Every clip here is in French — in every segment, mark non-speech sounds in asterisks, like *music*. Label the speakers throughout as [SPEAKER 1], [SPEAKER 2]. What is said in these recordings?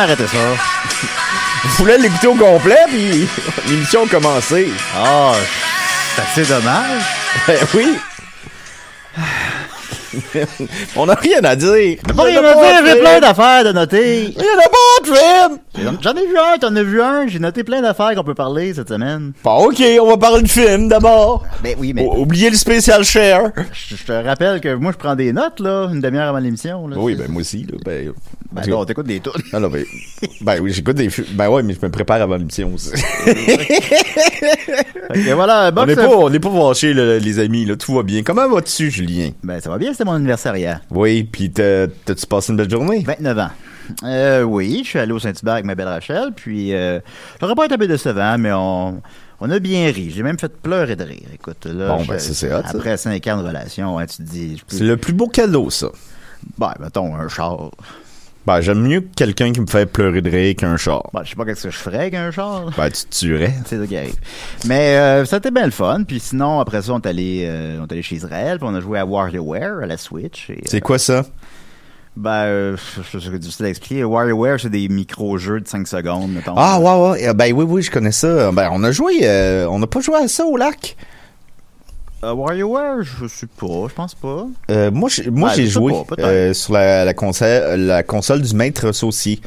[SPEAKER 1] M'as arrêté ça. *laughs*
[SPEAKER 2] Je voulais l'écouter au complet, puis *laughs* l'émission a commencé.
[SPEAKER 1] Ah, c'est assez dommage. *laughs*
[SPEAKER 2] Ben oui. *sighs* On n'a rien à dire.
[SPEAKER 1] Pas rien à dire, j'ai plein d'affaires de noter.
[SPEAKER 2] Il y en a pas film.
[SPEAKER 1] J'en ai vu un, t'en as vu un. J'ai noté plein d'affaires qu'on peut parler cette semaine.
[SPEAKER 2] Bon, ok, on va parler de film d'abord.
[SPEAKER 1] Ben oui, mais
[SPEAKER 2] O- Oubliez le spécial share.
[SPEAKER 1] je je te rappelle que moi, je prends des notes, là, une demi-heure avant l'émission.
[SPEAKER 2] Oui, ben moi aussi. Là, ben,
[SPEAKER 1] Ben là, on t'écoute des tunes.
[SPEAKER 2] Ah non, ben, ben oui, j'écoute des. Ben ouais, mais je me prépare avant l'émission aussi. *laughs*
[SPEAKER 1] Et voilà,
[SPEAKER 2] on
[SPEAKER 1] box
[SPEAKER 2] n'est pas, on n'est pas fâchés, là, les amis. Là, tout va bien. Comment vas-tu, Julien?
[SPEAKER 1] Ben, ça va bien, c'était mon anniversaire hier.
[SPEAKER 2] Oui, puis t'as- t'as-tu passé une belle journée?
[SPEAKER 1] 29 ans. Euh, oui, je suis allé au Saint-Hubert avec ma belle Rachel, puis euh, le repas est un peu décevant, mais on, on a bien ri. J'ai même fait pleurer de rire. Écoute, là,
[SPEAKER 2] Bon,
[SPEAKER 1] je-
[SPEAKER 2] ben, ça, c'est hot, ça.
[SPEAKER 1] Après 5 ans de relation, hein, tu te dis... peux-
[SPEAKER 2] C'est le plus beau cadeau, ça.
[SPEAKER 1] Ben, mettons, un char.
[SPEAKER 2] J'aime mieux quelqu'un qui me fait pleurer de rire qu'un char.
[SPEAKER 1] Ben, je sais pas qu'est-ce que je ferais avec un char.
[SPEAKER 2] Ben, tu te tuerais. *laughs*
[SPEAKER 1] C'est ça qui arrive. Mais euh, ça a été bien le fun. Puis sinon, après ça, on est allé, euh, on est allé chez Israël, puis on a joué à WarioWare, à la Switch. et,
[SPEAKER 2] C'est
[SPEAKER 1] euh,
[SPEAKER 2] quoi ça?
[SPEAKER 1] Ben, euh, je sais difficile à expliquer. WarioWare, c'est des micro-jeux de 5 secondes, mettons.
[SPEAKER 2] Ah, ouais, ouais. Euh, Ben, oui, oui, je connais ça. Ben, on a joué, euh, on n'a pas joué à ça au lac.
[SPEAKER 1] Euh, WarioWare, je sais pas, je pense pas.
[SPEAKER 2] Euh, moi, j'ai- moi
[SPEAKER 1] Ouais, sais
[SPEAKER 2] joué
[SPEAKER 1] pas,
[SPEAKER 2] euh, sur la, la, console, la console du maître saucier.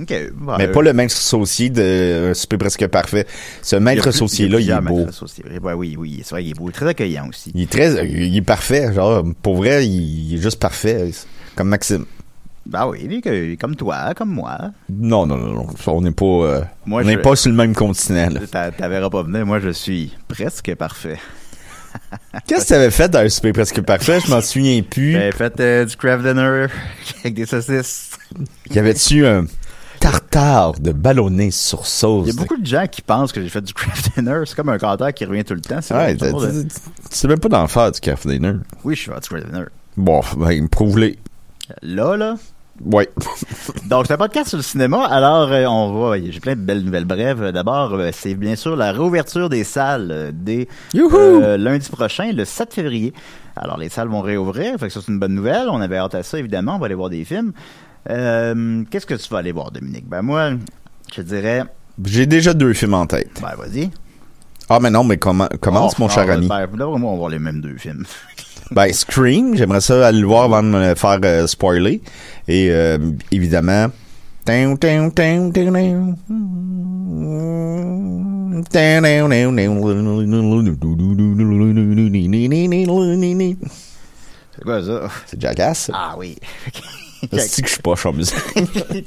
[SPEAKER 1] Ok. ben,
[SPEAKER 2] mais
[SPEAKER 1] euh,
[SPEAKER 2] pas le maître saucier de Super Presque Parfait. Ce maître saucier-là, il, est beau.
[SPEAKER 1] maîtres associés. Ouais, oui, oui, c'est vrai, il est beau. Très accueillant aussi.
[SPEAKER 2] Il est très, il est parfait. Genre, pour vrai, il, est juste parfait. Comme Maxime.
[SPEAKER 1] Ben oui, comme toi, comme moi.
[SPEAKER 2] Non, non, non, non. On n'est pas,
[SPEAKER 1] Moi,
[SPEAKER 2] on pas sur le même continent,
[SPEAKER 1] T'avais pas venir, moi je suis presque parfait. *laughs*
[SPEAKER 2] Qu'est-ce que tu avais fait dans un Super Presque Parfait? Je m'en souviens plus.
[SPEAKER 1] J'avais fait euh, du craft dinner *laughs* avec des saucisses.
[SPEAKER 2] Y avait-tu un tartare de ballonné sur sauce?
[SPEAKER 1] Il y a beaucoup de gens qui pensent que j'ai fait du craft dinner. C'est comme un commentaire qui revient tout le temps. C'est
[SPEAKER 2] Ouais,
[SPEAKER 1] drôle,
[SPEAKER 2] tu sais même pas d'en faire du café dinner.
[SPEAKER 1] Oui, je suis fait du craft dinner.
[SPEAKER 2] Bon, ben, prouve-les.
[SPEAKER 1] Là, là.
[SPEAKER 2] Ouais. *laughs*
[SPEAKER 1] Donc, c'est un podcast sur le cinéma. Alors, euh, on va. J'ai plein de belles nouvelles brèves. D'abord, euh, c'est bien sûr la réouverture des salles euh, dès euh, lundi prochain, le 7 février. Alors, les salles vont réouvrir. Fait que ça, c'est une bonne nouvelle. On avait hâte à ça, évidemment. On va aller voir des films. Euh, Qu'est-ce que tu vas aller voir, Dominique? Ben, moi, je dirais.
[SPEAKER 2] J'ai déjà deux films en tête.
[SPEAKER 1] Ben, vas-y.
[SPEAKER 2] Ah, mais non, mais comment, commence,
[SPEAKER 1] Oh,
[SPEAKER 2] mon cher ami.
[SPEAKER 1] Ben, là, moi, on va voir les mêmes deux films. *laughs*
[SPEAKER 2] Ben, Scream, j'aimerais ça aller le voir avant de me faire euh, spoiler. Et euh, évidemment...
[SPEAKER 1] C'est quoi ça?
[SPEAKER 2] C'est Jackass.
[SPEAKER 1] Ah oui.
[SPEAKER 2] C'est que je suis pas en musique? *laughs*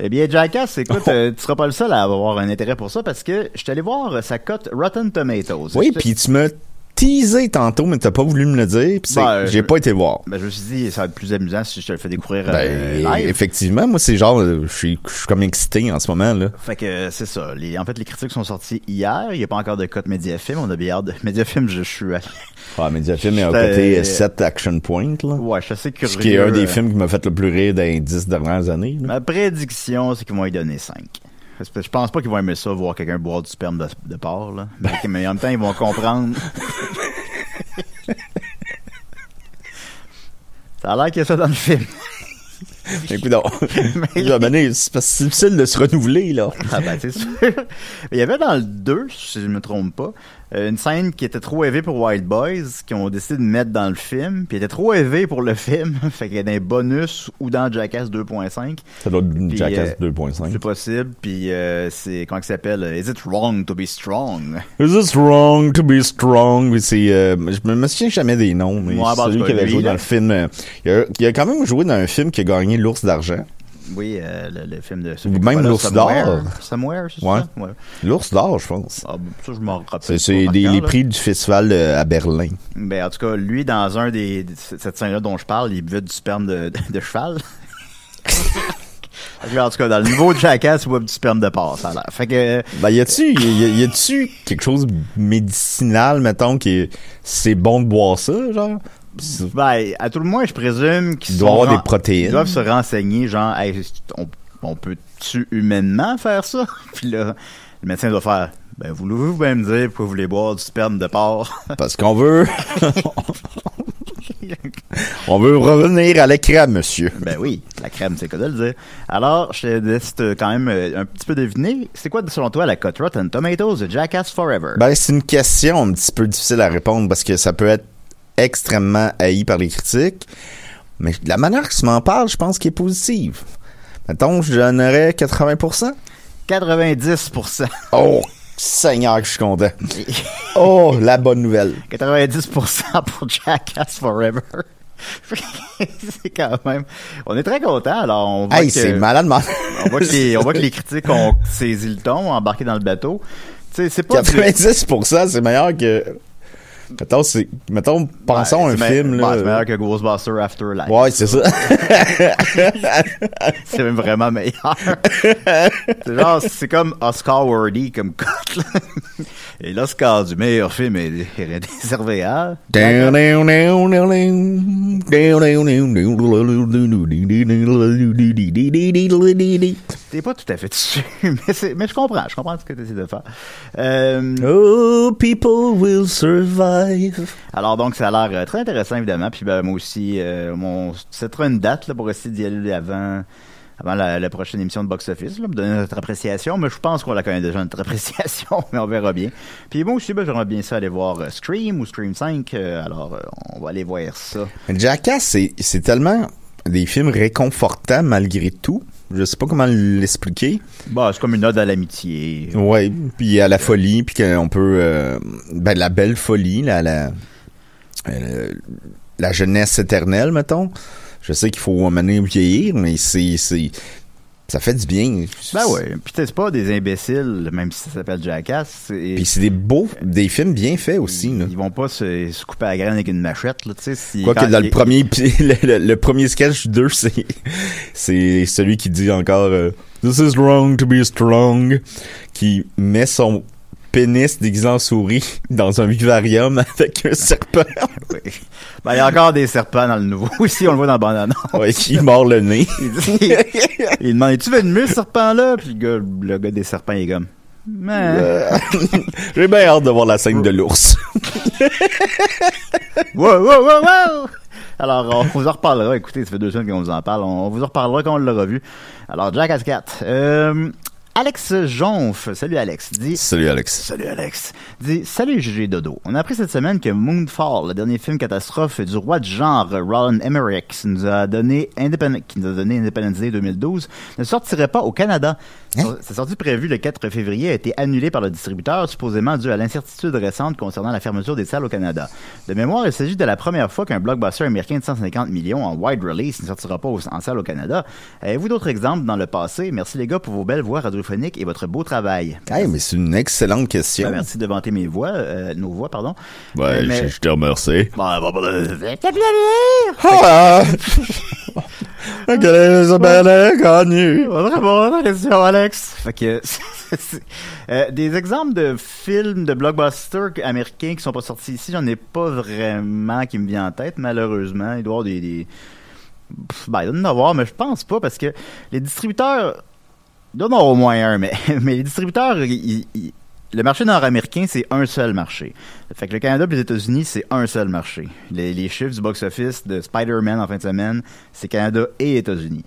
[SPEAKER 1] eh bien, Jackass, écoute, euh, tu seras pas le seul à avoir un intérêt pour ça parce que je suis allé voir sa cote Rotten Tomatoes.
[SPEAKER 2] Oui, puis tu m'as teasé tantôt, mais t'as pas voulu me le dire. C'est-
[SPEAKER 1] Ben,
[SPEAKER 2] j'ai pas été voir.
[SPEAKER 1] Ben, je me suis dit, ça va être plus amusant si je te le fais découvrir
[SPEAKER 2] Ben,
[SPEAKER 1] euh, live.
[SPEAKER 2] effectivement, moi, c'est genre, euh, je suis je suis comme excité en ce moment, là.
[SPEAKER 1] Fait que euh, c'est ça. Les, en fait, les critiques sont sorties hier. Il n'y a pas encore de cote Mediafilm. On a bien hâte de... *laughs* Mediafilm, je, je suis allé...
[SPEAKER 2] Ah, Mediafilm est à côté 7 Action Point, là.
[SPEAKER 1] Ouais, je suis assez curieux.
[SPEAKER 2] Ce qui est un des
[SPEAKER 1] euh,
[SPEAKER 2] films qui m'a fait le plus rire dans les 10 dernières années. là.
[SPEAKER 1] Ma prédiction, c'est qu'ils vont y donner 5. Je pense pas qu'ils vont aimer ça, voir quelqu'un boire du sperme de, de porc, là. Mais, mais en même temps, ils vont comprendre. *laughs* ça a l'air qu'il y a ça dans le film.
[SPEAKER 2] Écoute, non. Mané, c'est difficile de se renouveler, là.
[SPEAKER 1] Ah ben, c'est sûr. Il y avait dans le 2, si je ne me trompe pas, une scène qui était trop élevée pour Wild Boys, qui ont décidé de mettre dans le film, puis était trop élevée pour le *laughs* film, fait qu'elle est dans les bonus ou dans Jackass 2.5.
[SPEAKER 2] Ça doit être
[SPEAKER 1] Puis,
[SPEAKER 2] Jackass
[SPEAKER 1] euh,
[SPEAKER 2] 2.5.
[SPEAKER 1] C'est possible, puis euh, c'est, comment il s'appelle? Is it wrong to be strong?
[SPEAKER 2] Is this wrong to be strong? C'est, euh, je me- souviens jamais des noms, mais
[SPEAKER 1] Ouais, bah,
[SPEAKER 2] c'est
[SPEAKER 1] en
[SPEAKER 2] celui qui avait joué dans le film. euh, il, a, il a quand même joué dans un film qui a gagné l'ours d'argent.
[SPEAKER 1] Oui, euh, le, le film de...
[SPEAKER 2] Ou même l'ours d'or.
[SPEAKER 1] Somewhere, c'est
[SPEAKER 2] Ouais.
[SPEAKER 1] ça? Ouais.
[SPEAKER 2] L'ours d'or, je pense.
[SPEAKER 1] Ah, bon, ça, je m'en rappelle.
[SPEAKER 2] C'est, les prix du festival de- à Berlin.
[SPEAKER 1] Ben, en tout cas, lui, dans un des, cette scène-là dont je parle, il buvait du sperme de, de, de cheval. *laughs* En tout cas, dans le nouveau Jackass, il boit du sperme de porc, ça a l'air. Fait que,
[SPEAKER 2] Ben, y a-tu, y, a- y a-tu quelque chose de médicinal, mettons, qui est, c'est bon de boire ça, genre?
[SPEAKER 1] Ben, à tout le moins, je présume qu'ils
[SPEAKER 2] avoir des protéines.
[SPEAKER 1] Ils doivent se renseigner, genre, Hey, on, on peut-tu humainement faire ça? *laughs* Puis là, le médecin doit faire, ben, voulez-vous bien me dire pourquoi vous voulez boire du sperme de porc? *laughs*
[SPEAKER 2] Parce qu'on veut, *laughs* on veut revenir à l'écran, monsieur.
[SPEAKER 1] Ben oui, la crème, c'est quoi de le dire. Alors, je te laisse quand même euh, un petit peu deviner. C'est quoi, selon toi, la cote Rotten Tomatoes de Jackass Forever?
[SPEAKER 2] Ben, c'est une question un petit peu difficile à répondre parce que ça peut être extrêmement haï par les critiques. Mais la manière que tu m'en parles, je pense qu'il est positive. Mettons, je donnerais 80%.
[SPEAKER 1] 90%.
[SPEAKER 2] Oh, Seigneur, que je suis content. *laughs* Oh, la bonne nouvelle.
[SPEAKER 1] 90% pour Jackass Forever. *laughs* c'est quand même... On est très content, alors on voit
[SPEAKER 2] Hey,
[SPEAKER 1] que...
[SPEAKER 2] c'est malade, man. *laughs*
[SPEAKER 1] On voit, que les, on voit que les critiques ont saisi le ton, ont embarqué dans le bateau. Tu sais, c'est pas... du-
[SPEAKER 2] 90%, c'est meilleur que... Mettons, c'est... Mettons, pensons
[SPEAKER 1] Ouais,
[SPEAKER 2] un film,
[SPEAKER 1] ouais, c'est meilleur que Ghostbuster Afterlife.
[SPEAKER 2] Ouais, c'est ça. *laughs*
[SPEAKER 1] c'est même vraiment meilleur. c'est genre, c'est comme Oscar worthy comme cote. Et l'Oscar du meilleur film est, est réservé à. T'es pas tout à fait dessus, *laughs* mais, je comprends, je comprends ce que tu essaies de faire. Euh,
[SPEAKER 2] Oh, people will survive.
[SPEAKER 1] alors donc, ça a l'air euh, très intéressant, évidemment. Puis ben, moi aussi, euh, mon, c'est une date là, pour essayer d'y aller avant, avant la, la prochaine émission de Box Office, là, me donner notre appréciation. Mais je pense qu'on la connaît déjà, notre *laughs* appréciation, mais on verra bien. Puis moi aussi, ben, j'aimerais bien ça aller voir euh, Scream ou Scream 5. euh, alors, euh, on va aller voir ça.
[SPEAKER 2] Jackass, c'est tellement des films réconfortants malgré tout. Je sais pas comment l'expliquer.
[SPEAKER 1] Bah, c'est comme une ode à l'amitié.
[SPEAKER 2] Ouais, puis à la folie, puis qu'on peut... euh, ben, la belle folie, la, la, euh, la jeunesse éternelle, mettons. Je sais qu'il faut amener vieillir, mais c'est... ça fait du bien.
[SPEAKER 1] Ben ouais. Puis c'est pas des imbéciles, même si ça s'appelle Jackass.
[SPEAKER 2] Puis c'est des beaux, des films bien faits aussi. Là.
[SPEAKER 1] Ils vont pas se, se couper la graine avec une machette, là, tu sais. si-
[SPEAKER 2] Quoique
[SPEAKER 1] quand
[SPEAKER 2] dans le premier, *laughs* le- le premier sketch 2, c'est, c'est celui qui dit encore euh, This is wrong to be strong, qui met son pénis déguisé en souris *laughs* dans un vivarium *laughs* avec un serpent. *laughs*
[SPEAKER 1] Oui. Ben, il y a encore des serpents dans le nouveau. Aussi, on le voit dans le bande
[SPEAKER 2] ouais, qui mord le nez.
[SPEAKER 1] Il, dit- il demande, tu venimeux, ce serpent-là? Puis le gars, le gars des serpents, il est comme, Mais,
[SPEAKER 2] Euh, J'ai bien hâte de voir la scène de l'ours.
[SPEAKER 1] wow, wow, wow, wow! Alors, on vous en reparlera. Écoutez, ça fait deux semaines qu'on vous en parle. On vous en reparlera quand on l'aura vu. Alors, Jack at Cat. Euh, Alex Jonf. Salut, Alex. Dit,
[SPEAKER 2] Salut Alex.
[SPEAKER 1] Salut Alex. Dit Salut GG Dodo. On a appris cette semaine que Moonfall, le dernier film catastrophe du roi du genre Roland Emmerich, qui nous a donné Independent, qui nous a donné Independence Day 2012, ne sortirait pas au Canada. Sa sortie prévue le 4 février a été annulée par le distributeur, supposément due à l'incertitude récente concernant la fermeture des salles au Canada. De mémoire, il s'agit de la première fois qu'un blockbuster américain de 150 millions en wide release ne sortira pas en salle au Canada. Avez-vous d'autres exemples dans le passé? Merci les gars pour vos belles voix et votre beau travail.
[SPEAKER 2] Hey, mais c'est une excellente question.
[SPEAKER 1] Ben, merci de vanter mes voix, euh, nos voix, pardon.
[SPEAKER 2] Ouais,
[SPEAKER 1] Euh, mais-
[SPEAKER 2] je, je te remercie.
[SPEAKER 1] Question, Alex. Fait que, *laughs* euh, des exemples de films de blockbusters américains qui sont pas sortis ici, j'en ai pas vraiment qui me vient en tête, malheureusement. Il doit y avoir des, des... Pff, Ben, il doit y en avoir, mais je pense pas, parce que les distributeurs... Avoir au moins un, mais, *laughs* mais les distributeurs, ils- ils- le marché nord-américain, c'est un seul marché. Fait que le Canada et les États-Unis, c'est un seul marché. Les, les chiffres du box-office de Spider-Man en fin de semaine, c'est Canada et États-Unis.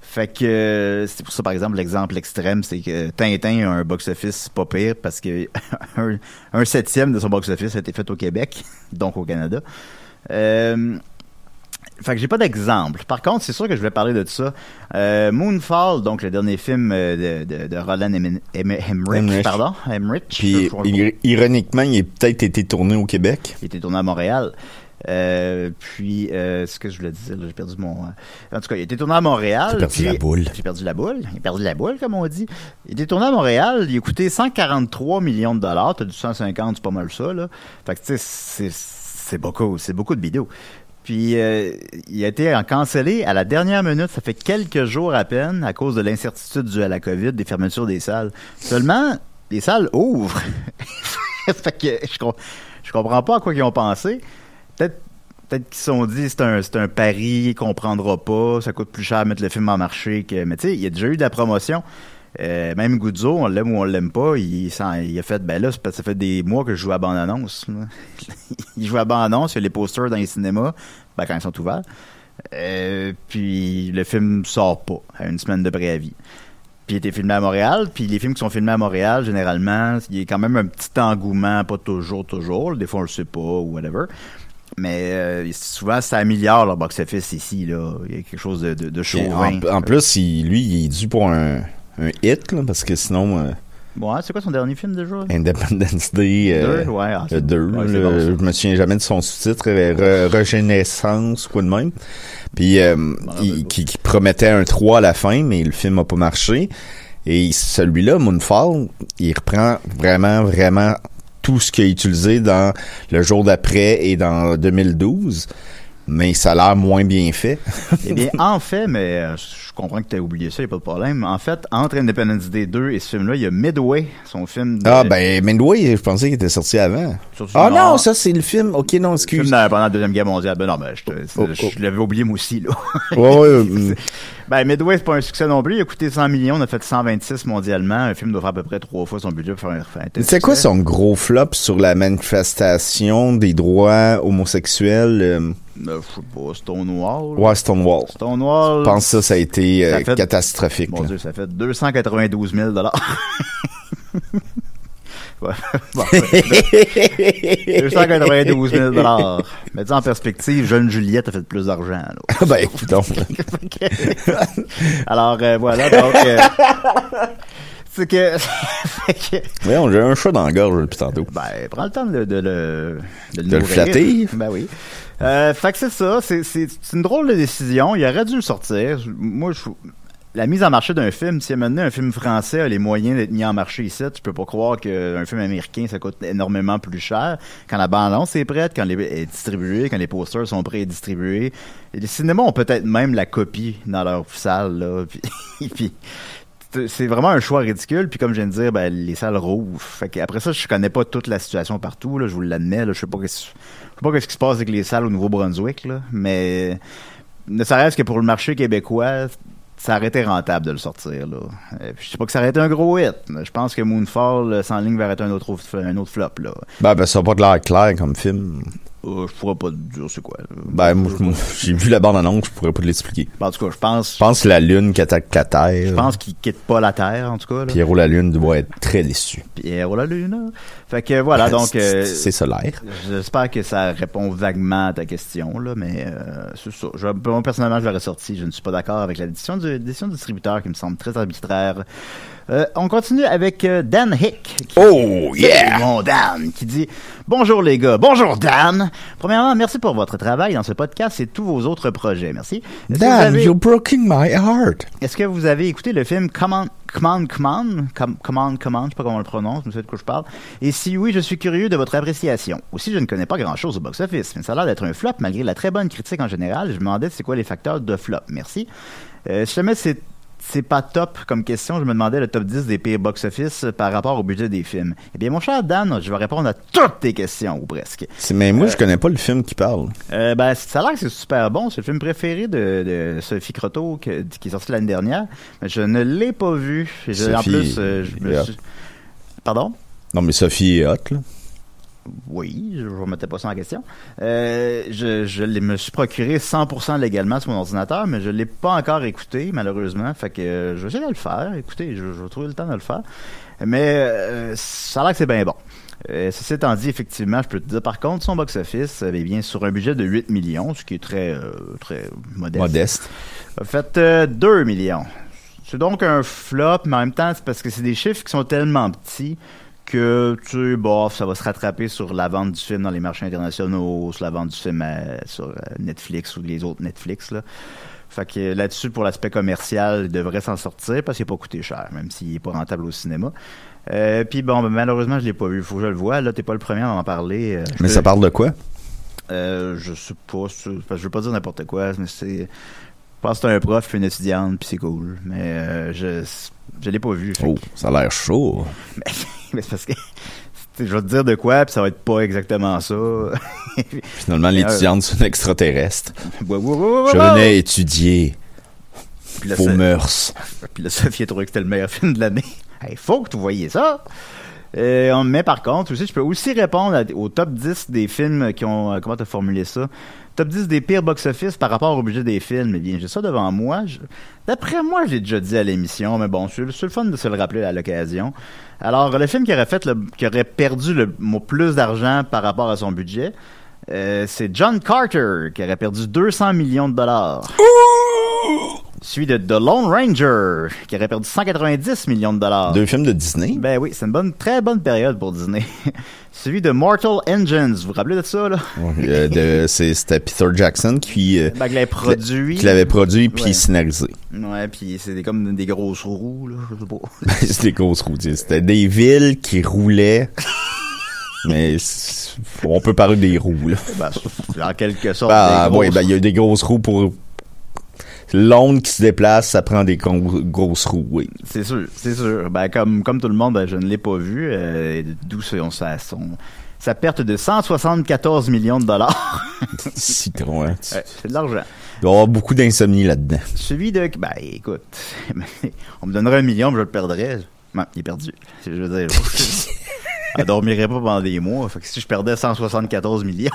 [SPEAKER 1] Fait que euh, c'est pour ça, par exemple, l'exemple extrême, c'est que Tintin a un box-office pas pire parce que *laughs* un, un septième de son box-office a été fait au Québec, *laughs* donc au Canada. Euh, fait que j'ai pas d'exemple. Par contre, c'est sûr que je vais parler de ça. Euh, Moonfall, donc le dernier film euh, de, de, de Roland Emin- Em- Emmerich,
[SPEAKER 2] Emmerich.
[SPEAKER 1] pardon, Emmerich.
[SPEAKER 2] Puis, ironiquement, il a peut-être été tourné au Québec.
[SPEAKER 1] il était tourné à Montréal. Euh, puis, euh, ce que je voulais dire, j'ai perdu mon. euh, En tout cas, il était tourné à Montréal.
[SPEAKER 2] J'ai perdu
[SPEAKER 1] puis-
[SPEAKER 2] la boule.
[SPEAKER 1] J'ai perdu la boule. Il a perdu la boule, comme on dit. Il était tourné à Montréal. Il a coûté 143 millions de dollars. T'as du 150, c'est pas mal ça, là. Fait que, tu sais, c'est, c'est beaucoup. C'est beaucoup de vidéos. Puis, euh, il a été cancellé à la dernière minute. Ça fait quelques jours à peine à cause de l'incertitude due à la COVID, des fermetures des salles. Seulement, les salles ouvrent. *laughs* fait que je, je comprends pas à quoi ils ont pensé. Peut-être qu'ils se sont dit c'est un, un pari qu'on prendra pas, ça coûte plus cher mettre le film en marché que. Mais tu sais, il y a déjà eu de la promotion. Euh, même Guzzo, on l'aime ou on l'aime pas, il, s'en- il a fait ben là, c'est parce que ça fait des mois que je joue à bande annonce. là. *laughs* il joue à bande annonce, il y a les posters dans les cinémas, ben quand ils sont ouverts. Euh, puis le film sort pas à une semaine de préavis. Puis il était filmé à Montréal, puis les films qui sont filmés à Montréal, généralement, il y a quand même un petit engouement, pas toujours, toujours. Des fois, on le sait pas ou whatever. Mais euh, souvent, ça améliore leur box-office ici. Là. Il y a quelque chose de, de, de chauvin.
[SPEAKER 2] En, en plus, il- lui, il est dû pour un, un hit, là, parce que sinon, euh,
[SPEAKER 1] Bon, hein, c'est quoi son dernier film déjà?
[SPEAKER 2] Independence Day, euh,
[SPEAKER 1] Deux? Ouais, ah,
[SPEAKER 2] le
[SPEAKER 1] c'est-
[SPEAKER 2] 2,
[SPEAKER 1] ouais, c'est
[SPEAKER 2] le-
[SPEAKER 1] bon, ça.
[SPEAKER 2] je me souviens jamais de son sous-titre, euh, Re- quoi de même. Puis, euh, il- qui, qui promettait un 3 à la fin, mais le film a pas marché. Et celui-là, Moonfall, il reprend vraiment, vraiment tout ce qu'il a utilisé dans le jour d'après et dans 2012. Mais ça a l'air moins bien fait.
[SPEAKER 1] Eh bien, en fait, mais je comprends que tu as oublié ça, il a pas de problème. En fait, entre Independence Day 2 et ce film-là, il y a Midway, son film de...
[SPEAKER 2] Ah, ben, Midway, je pensais qu'il était sorti avant. Ah
[SPEAKER 1] non.
[SPEAKER 2] non, ça, c'est le film. Ok, non,
[SPEAKER 1] film
[SPEAKER 2] excuse.
[SPEAKER 1] dans- pendant la Deuxième Guerre mondiale. Ben non, ben, je,
[SPEAKER 2] Oh, oh.
[SPEAKER 1] je l'avais oublié moi aussi, là.
[SPEAKER 2] Ouais, ouais, *laughs* hum.
[SPEAKER 1] Ben, Midway, c'est pas un succès non plus. Il a coûté 100 millions, on a fait 126 mondialement. Un film doit faire à peu près trois fois son budget pour faire un,
[SPEAKER 2] C'est quoi son gros flop sur la manifestation des droits homosexuels? euh,
[SPEAKER 1] Euh, je sais pas, Stonewall.
[SPEAKER 2] ouais, Stonewall.
[SPEAKER 1] Stonewall.
[SPEAKER 2] Je pense que ça, ça a été euh,
[SPEAKER 1] Ça fait-
[SPEAKER 2] catastrophique.
[SPEAKER 1] Mon. Dieu, ça fait 292 000 Ouais, *laughs* bon, 292 000 Mais dis en perspective, jeune Juliette a fait plus d'argent. là.
[SPEAKER 2] ben, écoute donc. *laughs*
[SPEAKER 1] Alors, euh, voilà, donc... euh, c'est *laughs* que...
[SPEAKER 2] Voyons, j'ai un chat dans la gorge depuis tantôt.
[SPEAKER 1] Ben, prends le temps de, de le de,
[SPEAKER 2] De le flatter.
[SPEAKER 1] Ben oui. Euh, fait que c'est ça, c'est une drôle de décision. Il aurait dû le sortir. Moi, je la mise en marché d'un film, si maintenant un film français a les moyens d'être mis en marché ici, tu peux pas croire qu'un film américain, ça coûte énormément plus cher. Quand la bande-annonce est prête, quand elle est distribuée, quand les posters sont prêts et distribués. Les cinémas ont peut-être même la copie dans leur salle, là. *laughs* Puis, c'est vraiment un choix ridicule. Puis comme je viens de dire, ben, les salles rouvrent. Fait après ça, je connais pas toute la situation partout. Là, je vous l'admets. Je sais pas qu'est-ce sais pas qu'est-ce qui se passe avec les salles au Nouveau-Brunswick. Mais ne serait-ce que pour le marché québécois, ça aurait été rentable de le sortir. Là. Euh, je sais pas que ça aurait été un gros hit. Mais je pense que Moonfall euh, s'enligne vers être un autre, un autre flop. Là.
[SPEAKER 2] Ben, ben, ça a pas de l'air clair comme film.
[SPEAKER 1] Euh, je pourrais pas te dire c'est quoi.
[SPEAKER 2] Ben, moi, *laughs* j'ai vu la bande-annonce, je pourrais pas te l'expliquer.
[SPEAKER 1] En tout cas, je pense,
[SPEAKER 2] Je pense que la Lune qui attaque la Terre.
[SPEAKER 1] je pense qu'il quitte pas la Terre, en tout cas. Là.
[SPEAKER 2] Pierrot la Lune doit être très déçu.
[SPEAKER 1] Pierre la Lune. Fait que voilà, donc...
[SPEAKER 2] C'est-
[SPEAKER 1] euh,
[SPEAKER 2] C'est solaire.
[SPEAKER 1] J'espère que ça répond vaguement à ta question, là, mais euh, c'est ça. Je, moi, personnellement, je l'aurais sorti. Je ne suis pas d'accord avec la décision du, décision du distributeur qui me semble très arbitraire. Euh, on continue avec Dan Hick. qui-
[SPEAKER 2] Oh, yeah!
[SPEAKER 1] Mon Dan, qui dit Bonjour les gars. Bonjour Dan. Premièrement, merci pour votre travail dans ce podcast et tous vos autres projets. Merci.
[SPEAKER 2] Dan,
[SPEAKER 1] avez-
[SPEAKER 2] you're breaking my heart.
[SPEAKER 1] est-ce que vous avez écouté le film Command, Command, Command, Com- Command, Command, je sais pas comment on le prononce, mais c'est de quoi je parle. Et si oui, je suis curieux de votre appréciation. Aussi, je ne connais pas grand chose au box-office, mais ça a l'air d'être un flop malgré la très bonne critique en général. Je me demandais c'est quoi les facteurs de flop. Merci. Euh, si jamais c'est c'est pas top comme question. Je me demandais le top 10 des pires box-office par rapport au budget des films. Eh bien, mon cher Dan, je vais répondre à toutes tes questions, ou presque.
[SPEAKER 2] Mais moi, je connais pas le film qui parle.
[SPEAKER 1] Euh, ben, ça a l'air que c'est super bon. C'est le film préféré de, de Sophie Croteau que- qui est sorti l'année dernière. Mais je ne l'ai pas vu. Je- en plus, euh, je me suis... Pardon?
[SPEAKER 2] Non, mais Sophie est hot, là.
[SPEAKER 1] Oui, je ne remettais pas ça en question. Euh, je me suis procuré 100% légalement sur mon ordinateur, mais je l'ai pas encore écouté, malheureusement. Fait que euh, je vais essayer de le faire. Écoutez, je, je vais trouver le temps de le faire. Mais euh, ça a l'air que c'est bien bon. Ceci étant dit, effectivement, je peux te dire, par contre, son box-office, euh, bien sur un budget de 8 millions, ce qui est très, très modeste,
[SPEAKER 2] Modeste.
[SPEAKER 1] a fait euh, 2 millions. C'est donc un flop, mais en même temps, c'est parce que c'est des chiffres qui sont tellement petits que, tu sais, bof, ça va se rattraper sur la vente du film dans les marchés internationaux, sur la vente du film euh, sur euh, Netflix ou les autres Netflix, là. Fait que là-dessus, pour l'aspect commercial, il devrait s'en sortir parce qu'il n'a pas coûté cher, même s'il n'est pas rentable au cinéma. Euh, Puis bon, ben, malheureusement, je l'ai pas vu. Il faut que je le voie. Là, t'es pas le premier à en parler. Euh,
[SPEAKER 2] Mais ça parle de quoi?
[SPEAKER 1] euh, je sais pas. je veux pas dire n'importe quoi, mais c'est. Je pense que c'est un prof puis une étudiante, puis c'est cool. Mais je je l'ai pas vu.
[SPEAKER 2] Oh,
[SPEAKER 1] que-
[SPEAKER 2] ça a l'air chaud. *laughs* *laughs*
[SPEAKER 1] mais c'est parce que. Je vais te dire de quoi, puis ça va être pas exactement ça. *laughs*
[SPEAKER 2] Finalement, l'étudiante, c'est une extraterrestre. Je venais étudier mœurs.
[SPEAKER 1] Puis là, Sophie a trouvé que c'était le meilleur film de l'année. Il faut que tu voyais ça. Euh, mais par contre, aussi, je peux aussi répondre au top 10 des films qui ont. euh, comment t'as formulé ça? Top 10 des pires box-office par rapport au budget des films. Eh bien, j'ai ça devant moi. D'après moi, je l'ai déjà dit à l'émission, mais bon, c'est le fun de se le rappeler à l'occasion. Alors, le film qui aurait fait le- qui aurait perdu le plus d'argent par rapport à son budget, euh, c'est John Carter, qui aurait perdu 200 millions de dollars. Suivi de The Lone Ranger, qui aurait perdu 190 millions de dollars.
[SPEAKER 2] Deux films de Disney?
[SPEAKER 1] Ben oui, c'est une bonne, très bonne période pour Disney. *laughs* Suivi de Mortal Engines. Vous vous rappelez de ça, là?
[SPEAKER 2] Euh, C'était Peter Jackson qui, euh,
[SPEAKER 1] Ben, l'avait produit.
[SPEAKER 2] qui l'avait produit puis
[SPEAKER 1] Ouais.
[SPEAKER 2] scénarisé.
[SPEAKER 1] Ouais, puis des- comme des grosses roues, là. Je sais pas. *laughs*
[SPEAKER 2] C'était des grosses routiers. C'était des villes qui roulaient. *laughs* Mais on peut parler des roues, là.
[SPEAKER 1] Ben, en quelque sorte.
[SPEAKER 2] Ah, ouais, ben, il y a des grosses roues pour. L'onde qui se déplace, ça prend des gros- grosses roues, oui.
[SPEAKER 1] C'est sûr, c'est sûr. Ben, comme, comme tout le monde, ben, je ne l'ai pas vu. euh, D'où son- sa, perte de 174 millions de dollars. *laughs*
[SPEAKER 2] Citron, hein.
[SPEAKER 1] Ouais, c'est de l'argent.
[SPEAKER 2] Il doit y avoir beaucoup d'insomnie là-dedans.
[SPEAKER 1] Suivi de. Ben, écoute, *laughs* on me donnerait un million, mais je le perdrais. Non, il est perdu. Je veux dire, je *laughs* dormirais pas pendant des mois. Fait que si je perdais 174 millions.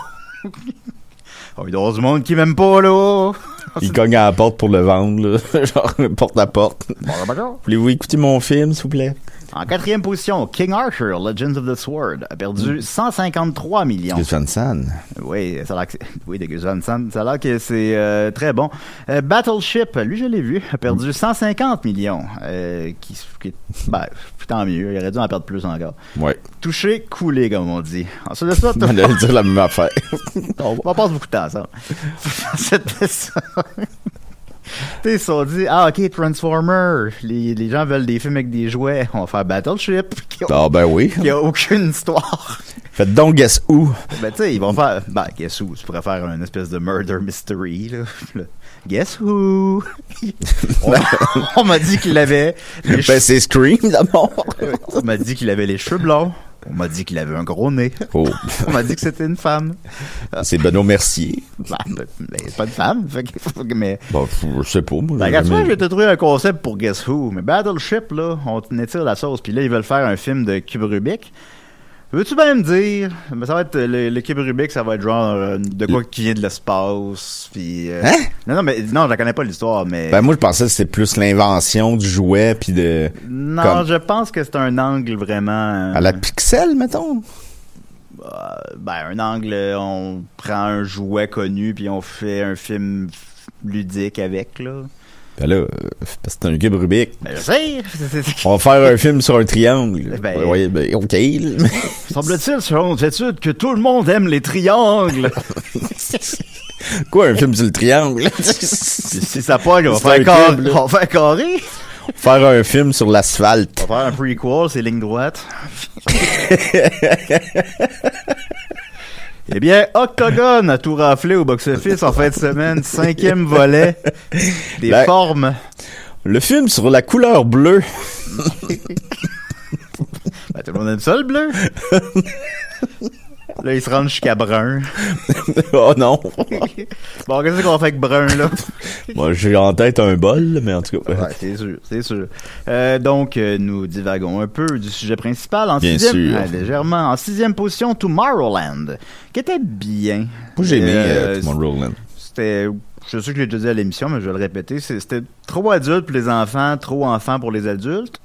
[SPEAKER 1] Oh, du monde qui m'aime pas, là. *laughs*
[SPEAKER 2] Il cogne à la porte pour le vendre, là. *laughs* Genre, porte à porte. Voulez-vous écouter mon film, s'il vous plaît?
[SPEAKER 1] En quatrième position, King Arthur, Legends of the Sword, a perdu 153 millions.
[SPEAKER 2] Gus Van.
[SPEAKER 1] Oui, ça a l'air que c'est- oui, de Gus Van Sant. Ça a l'air que c'est euh, très bon. Euh, Battleship, lui, je l'ai vu, a perdu 150 millions. Euh, qui, qui- ben, tant mieux, il aurait dû en perdre plus encore.
[SPEAKER 2] Ouais.
[SPEAKER 1] Touché, coulé, comme on dit. Ensuite de ça, *laughs*
[SPEAKER 2] On allait dire la même affaire. *laughs*
[SPEAKER 1] on, on passe beaucoup de temps ensemble. C'était ça. *laughs* *laughs* Ils se sont dit, ah, ok, Transformer, les, les gens veulent des films avec des jouets, on va faire Battleship, *laughs* qui
[SPEAKER 2] Ah, ben oui.
[SPEAKER 1] qui a aucune histoire.
[SPEAKER 2] Faites donc Guess Who.
[SPEAKER 1] Ben, tu sais, ils vont faire. Ben, guess who? Tu pourrais faire une espèce de murder mystery, là. Guess who? *laughs* on on m'a dit qu'il avait. Les
[SPEAKER 2] Ben,
[SPEAKER 1] cheveux-
[SPEAKER 2] c'est Scream, d'abord.
[SPEAKER 1] On m'a dit qu'il avait les cheveux blonds. On m'a dit qu'il avait un gros nez.
[SPEAKER 2] Oh.
[SPEAKER 1] On m'a dit que c'était une femme.
[SPEAKER 2] C'est Benoît Mercier.
[SPEAKER 1] Ben, ben, ben, c'est pas une femme. Fait mais.
[SPEAKER 2] Bon, je sais pas, moi.
[SPEAKER 1] Ben,
[SPEAKER 2] j'ai
[SPEAKER 1] regarde, vais te trouver un concept pour Guess Who. Mais Battleship, là, on étire la sauce. Puis là, ils veulent faire un film de Cube Rubik. Veux-tu bien me dire? Ben, ça va être Cube Rubik, ça va être genre euh, de quoi qui vient de l'espace. Puis. euh,
[SPEAKER 2] Hein?
[SPEAKER 1] Non, non, mais non, je la connais pas l'histoire, mais.
[SPEAKER 2] Ben, moi, je pensais que c'était plus l'invention du jouet, puis de...
[SPEAKER 1] non,
[SPEAKER 2] comme-
[SPEAKER 1] je pense que c'est un angle vraiment.
[SPEAKER 2] À la pixel, mettons?
[SPEAKER 1] Euh, ben, un angle, on prend un jouet connu, puis on fait un film ludique avec, là.
[SPEAKER 2] Ben là, euh, c'est un cube Rubik.
[SPEAKER 1] Ben, je sais!
[SPEAKER 2] On va faire un film sur un triangle.
[SPEAKER 1] Ben-
[SPEAKER 2] Ouais, ouais, ben, OK. *laughs*
[SPEAKER 1] Semble-t-il, selon cette étude, que tout le monde aime les triangles. *laughs*
[SPEAKER 2] Quoi, un film sur le triangle?
[SPEAKER 1] Si ça pogne, on va faire
[SPEAKER 2] un.
[SPEAKER 1] On va faire carré.
[SPEAKER 2] faire un film sur l'asphalte.
[SPEAKER 1] On va faire un prequel, c'est ligne droite. *laughs* eh bien, Octogone a tout raflé au box-office en fin de semaine. Cinquième volet. Des
[SPEAKER 2] Ben-
[SPEAKER 1] formes.
[SPEAKER 2] Le film sur la couleur bleue.
[SPEAKER 1] Ben, tout le monde aime ça, le bleu. *laughs* Là, ils se rendent jusqu'à Brun. *laughs*
[SPEAKER 2] oh non! *laughs*
[SPEAKER 1] Bon, qu'est-ce qu'on fait avec Brun, là? *laughs*
[SPEAKER 2] Moi, j'ai en tête un bol, mais en tout cas.
[SPEAKER 1] Ouais, c'est sûr, c'est sûr. Euh, donc, euh, nous divagons un peu du sujet principal. En
[SPEAKER 2] Bien
[SPEAKER 1] sixième,
[SPEAKER 2] sûr.
[SPEAKER 1] Ouais, légèrement. En sixième position, Tomorrowland, qui était bien.
[SPEAKER 2] Moi, j'ai aimé
[SPEAKER 1] Euh,
[SPEAKER 2] euh, Tomorrowland.
[SPEAKER 1] C'était, je sais que je l'ai déjà dit à l'émission, mais je vais le répéter. C'était trop adulte pour les enfants, trop enfant pour les adultes.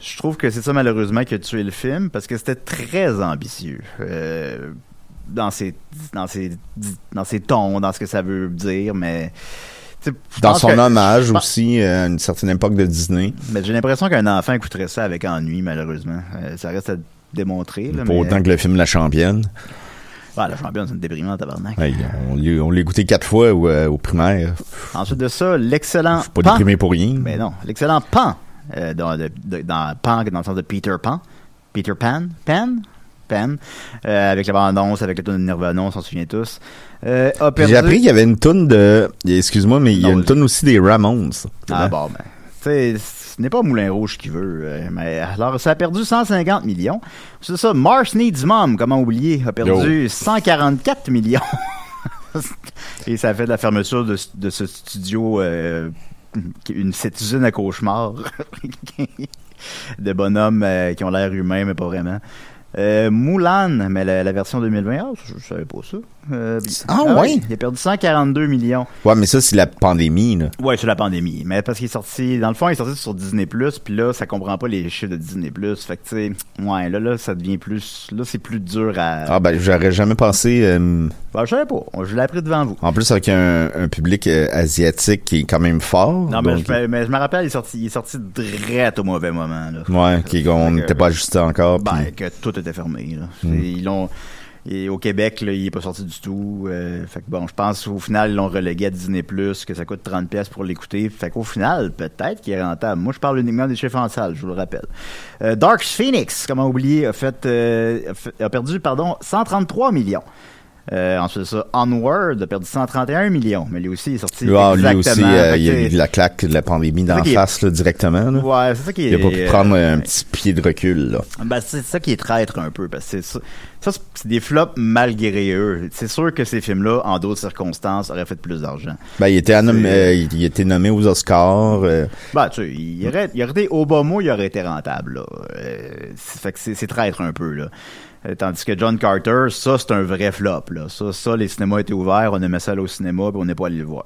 [SPEAKER 1] Je trouve que c'est ça malheureusement qui a tué le film parce que c'était très ambitieux euh, dans ses dans ses dans ses tons, dans ce que ça veut dire, mais
[SPEAKER 2] Dans son
[SPEAKER 1] que-
[SPEAKER 2] hommage
[SPEAKER 1] pense-
[SPEAKER 2] aussi euh, à une certaine époque de Disney.
[SPEAKER 1] Mais j'ai l'impression qu'un enfant écouterait ça avec ennui malheureusement. Euh, ça reste à démontrer. Là,
[SPEAKER 2] Pour
[SPEAKER 1] mais...
[SPEAKER 2] autant que le film La Championne.
[SPEAKER 1] Ah, la championne, c'est une déprimante tabarnak.
[SPEAKER 2] Hey, on l'a on l'a écouté quatre fois au, euh, au primaire.
[SPEAKER 1] Ensuite de ça, l'excellent
[SPEAKER 2] Je suis pas
[SPEAKER 1] Pan.
[SPEAKER 2] déprimé pour rien.
[SPEAKER 1] Mais non, l'excellent Pan, euh, dans, de- de- dans Pan, dans le sens de Peter Pan. Peter Pan? Pan? Pan. Euh, avec la bande-annonce, avec le ton de Nirvana, on s'en souvient tous. Euh, a perdu...
[SPEAKER 2] J'ai appris qu'il y avait une toune de. Excuse-moi, mais il y a
[SPEAKER 1] Non,
[SPEAKER 2] une toune aussi des Ramones.
[SPEAKER 1] Ah bon, ben, tu sais, ce n'est pas Moulin Rouge qui veut. euh, mais alors, ça a perdu 150 millions. C'est ça, Mars Needs Mom, comment oublier, a perdu 144 millions. *laughs* Et ça a fait de la fermeture de, de ce studio, une, cette usine à cauchemar *laughs* de bonhommes euh, qui ont l'air humains, mais pas vraiment. Euh, Moulin, mais la, version 2020, ah, je, je savais pas ça. Euh,
[SPEAKER 2] Ah, ouais?
[SPEAKER 1] Il a perdu 142 millions.
[SPEAKER 2] Ouais, mais ça, c'est la pandémie, là.
[SPEAKER 1] Ouais, sur la pandémie. Mais parce qu'il est sorti, dans le fond, il est sorti sur Disney+, puis là, ça comprend pas les chiffres de Disney+. Fait que, tu sais, ouais, là, là, ça devient plus, là, c'est plus dur à...
[SPEAKER 2] Ah, ben, j'aurais jamais pensé. euh,
[SPEAKER 1] Ben, je savais pas. Je l'ai appris devant vous.
[SPEAKER 2] en plus, avec un, un public euh, asiatique qui est quand même fort.
[SPEAKER 1] Non, mais, je, me- mais je me rappelle, il est sorti, il est sorti direct au mauvais moment, là.
[SPEAKER 2] Ouais, qui, on
[SPEAKER 1] Fait que-
[SPEAKER 2] n'était pas ajusté encore.
[SPEAKER 1] Ben, que tout était fermé, là.
[SPEAKER 2] Hmm.
[SPEAKER 1] C'est- Ils l'ont... Et au Québec, il est pas sorti du tout. Euh, fait que bon, je pense qu'au final, ils l'ont relégué à Disney+, que ça coûte 30 pièces pour l'écouter. Fait qu'au final, peut-être qu'il est rentable. Moi, je parle uniquement des chiffres en salle, je vous le rappelle. Euh, Dark Phoenix, comment oublier, a fait, euh, a fait- a perdu, pardon, 133 millions. Euh, ensuite de ça, Onward a perdu 131 millions, mais lui aussi il est sorti
[SPEAKER 2] Ah, lui
[SPEAKER 1] exactement.
[SPEAKER 2] aussi, euh, il y a eu de la claque de la pandémie
[SPEAKER 1] ça
[SPEAKER 2] d'en
[SPEAKER 1] est-
[SPEAKER 2] face, là, directement. Là.
[SPEAKER 1] Ouais, c'est ça qui est.
[SPEAKER 2] Il a pas pu
[SPEAKER 1] euh,
[SPEAKER 2] prendre un petit pied de recul, là.
[SPEAKER 1] Ben, c'est ça qui est traître un peu, parce que c'est ça, ça, c'est- des flops malgré eux. C'est sûr que ces films-là, en d'autres circonstances, auraient fait plus d'argent.
[SPEAKER 2] Ben, il était, nommé, euh, il, était nommé aux Oscars. euh,
[SPEAKER 1] Ben, tu sais, il aurait, il aurait été Obama, il aurait été rentable, là. Euh, fait que c'est traître un peu, là. Euh, tandis que John Carter, ça, c'est un vrai flop, là. Ça, ça, les cinémas étaient ouverts, on aimait ça au cinéma, puis on n'est pas allé le voir.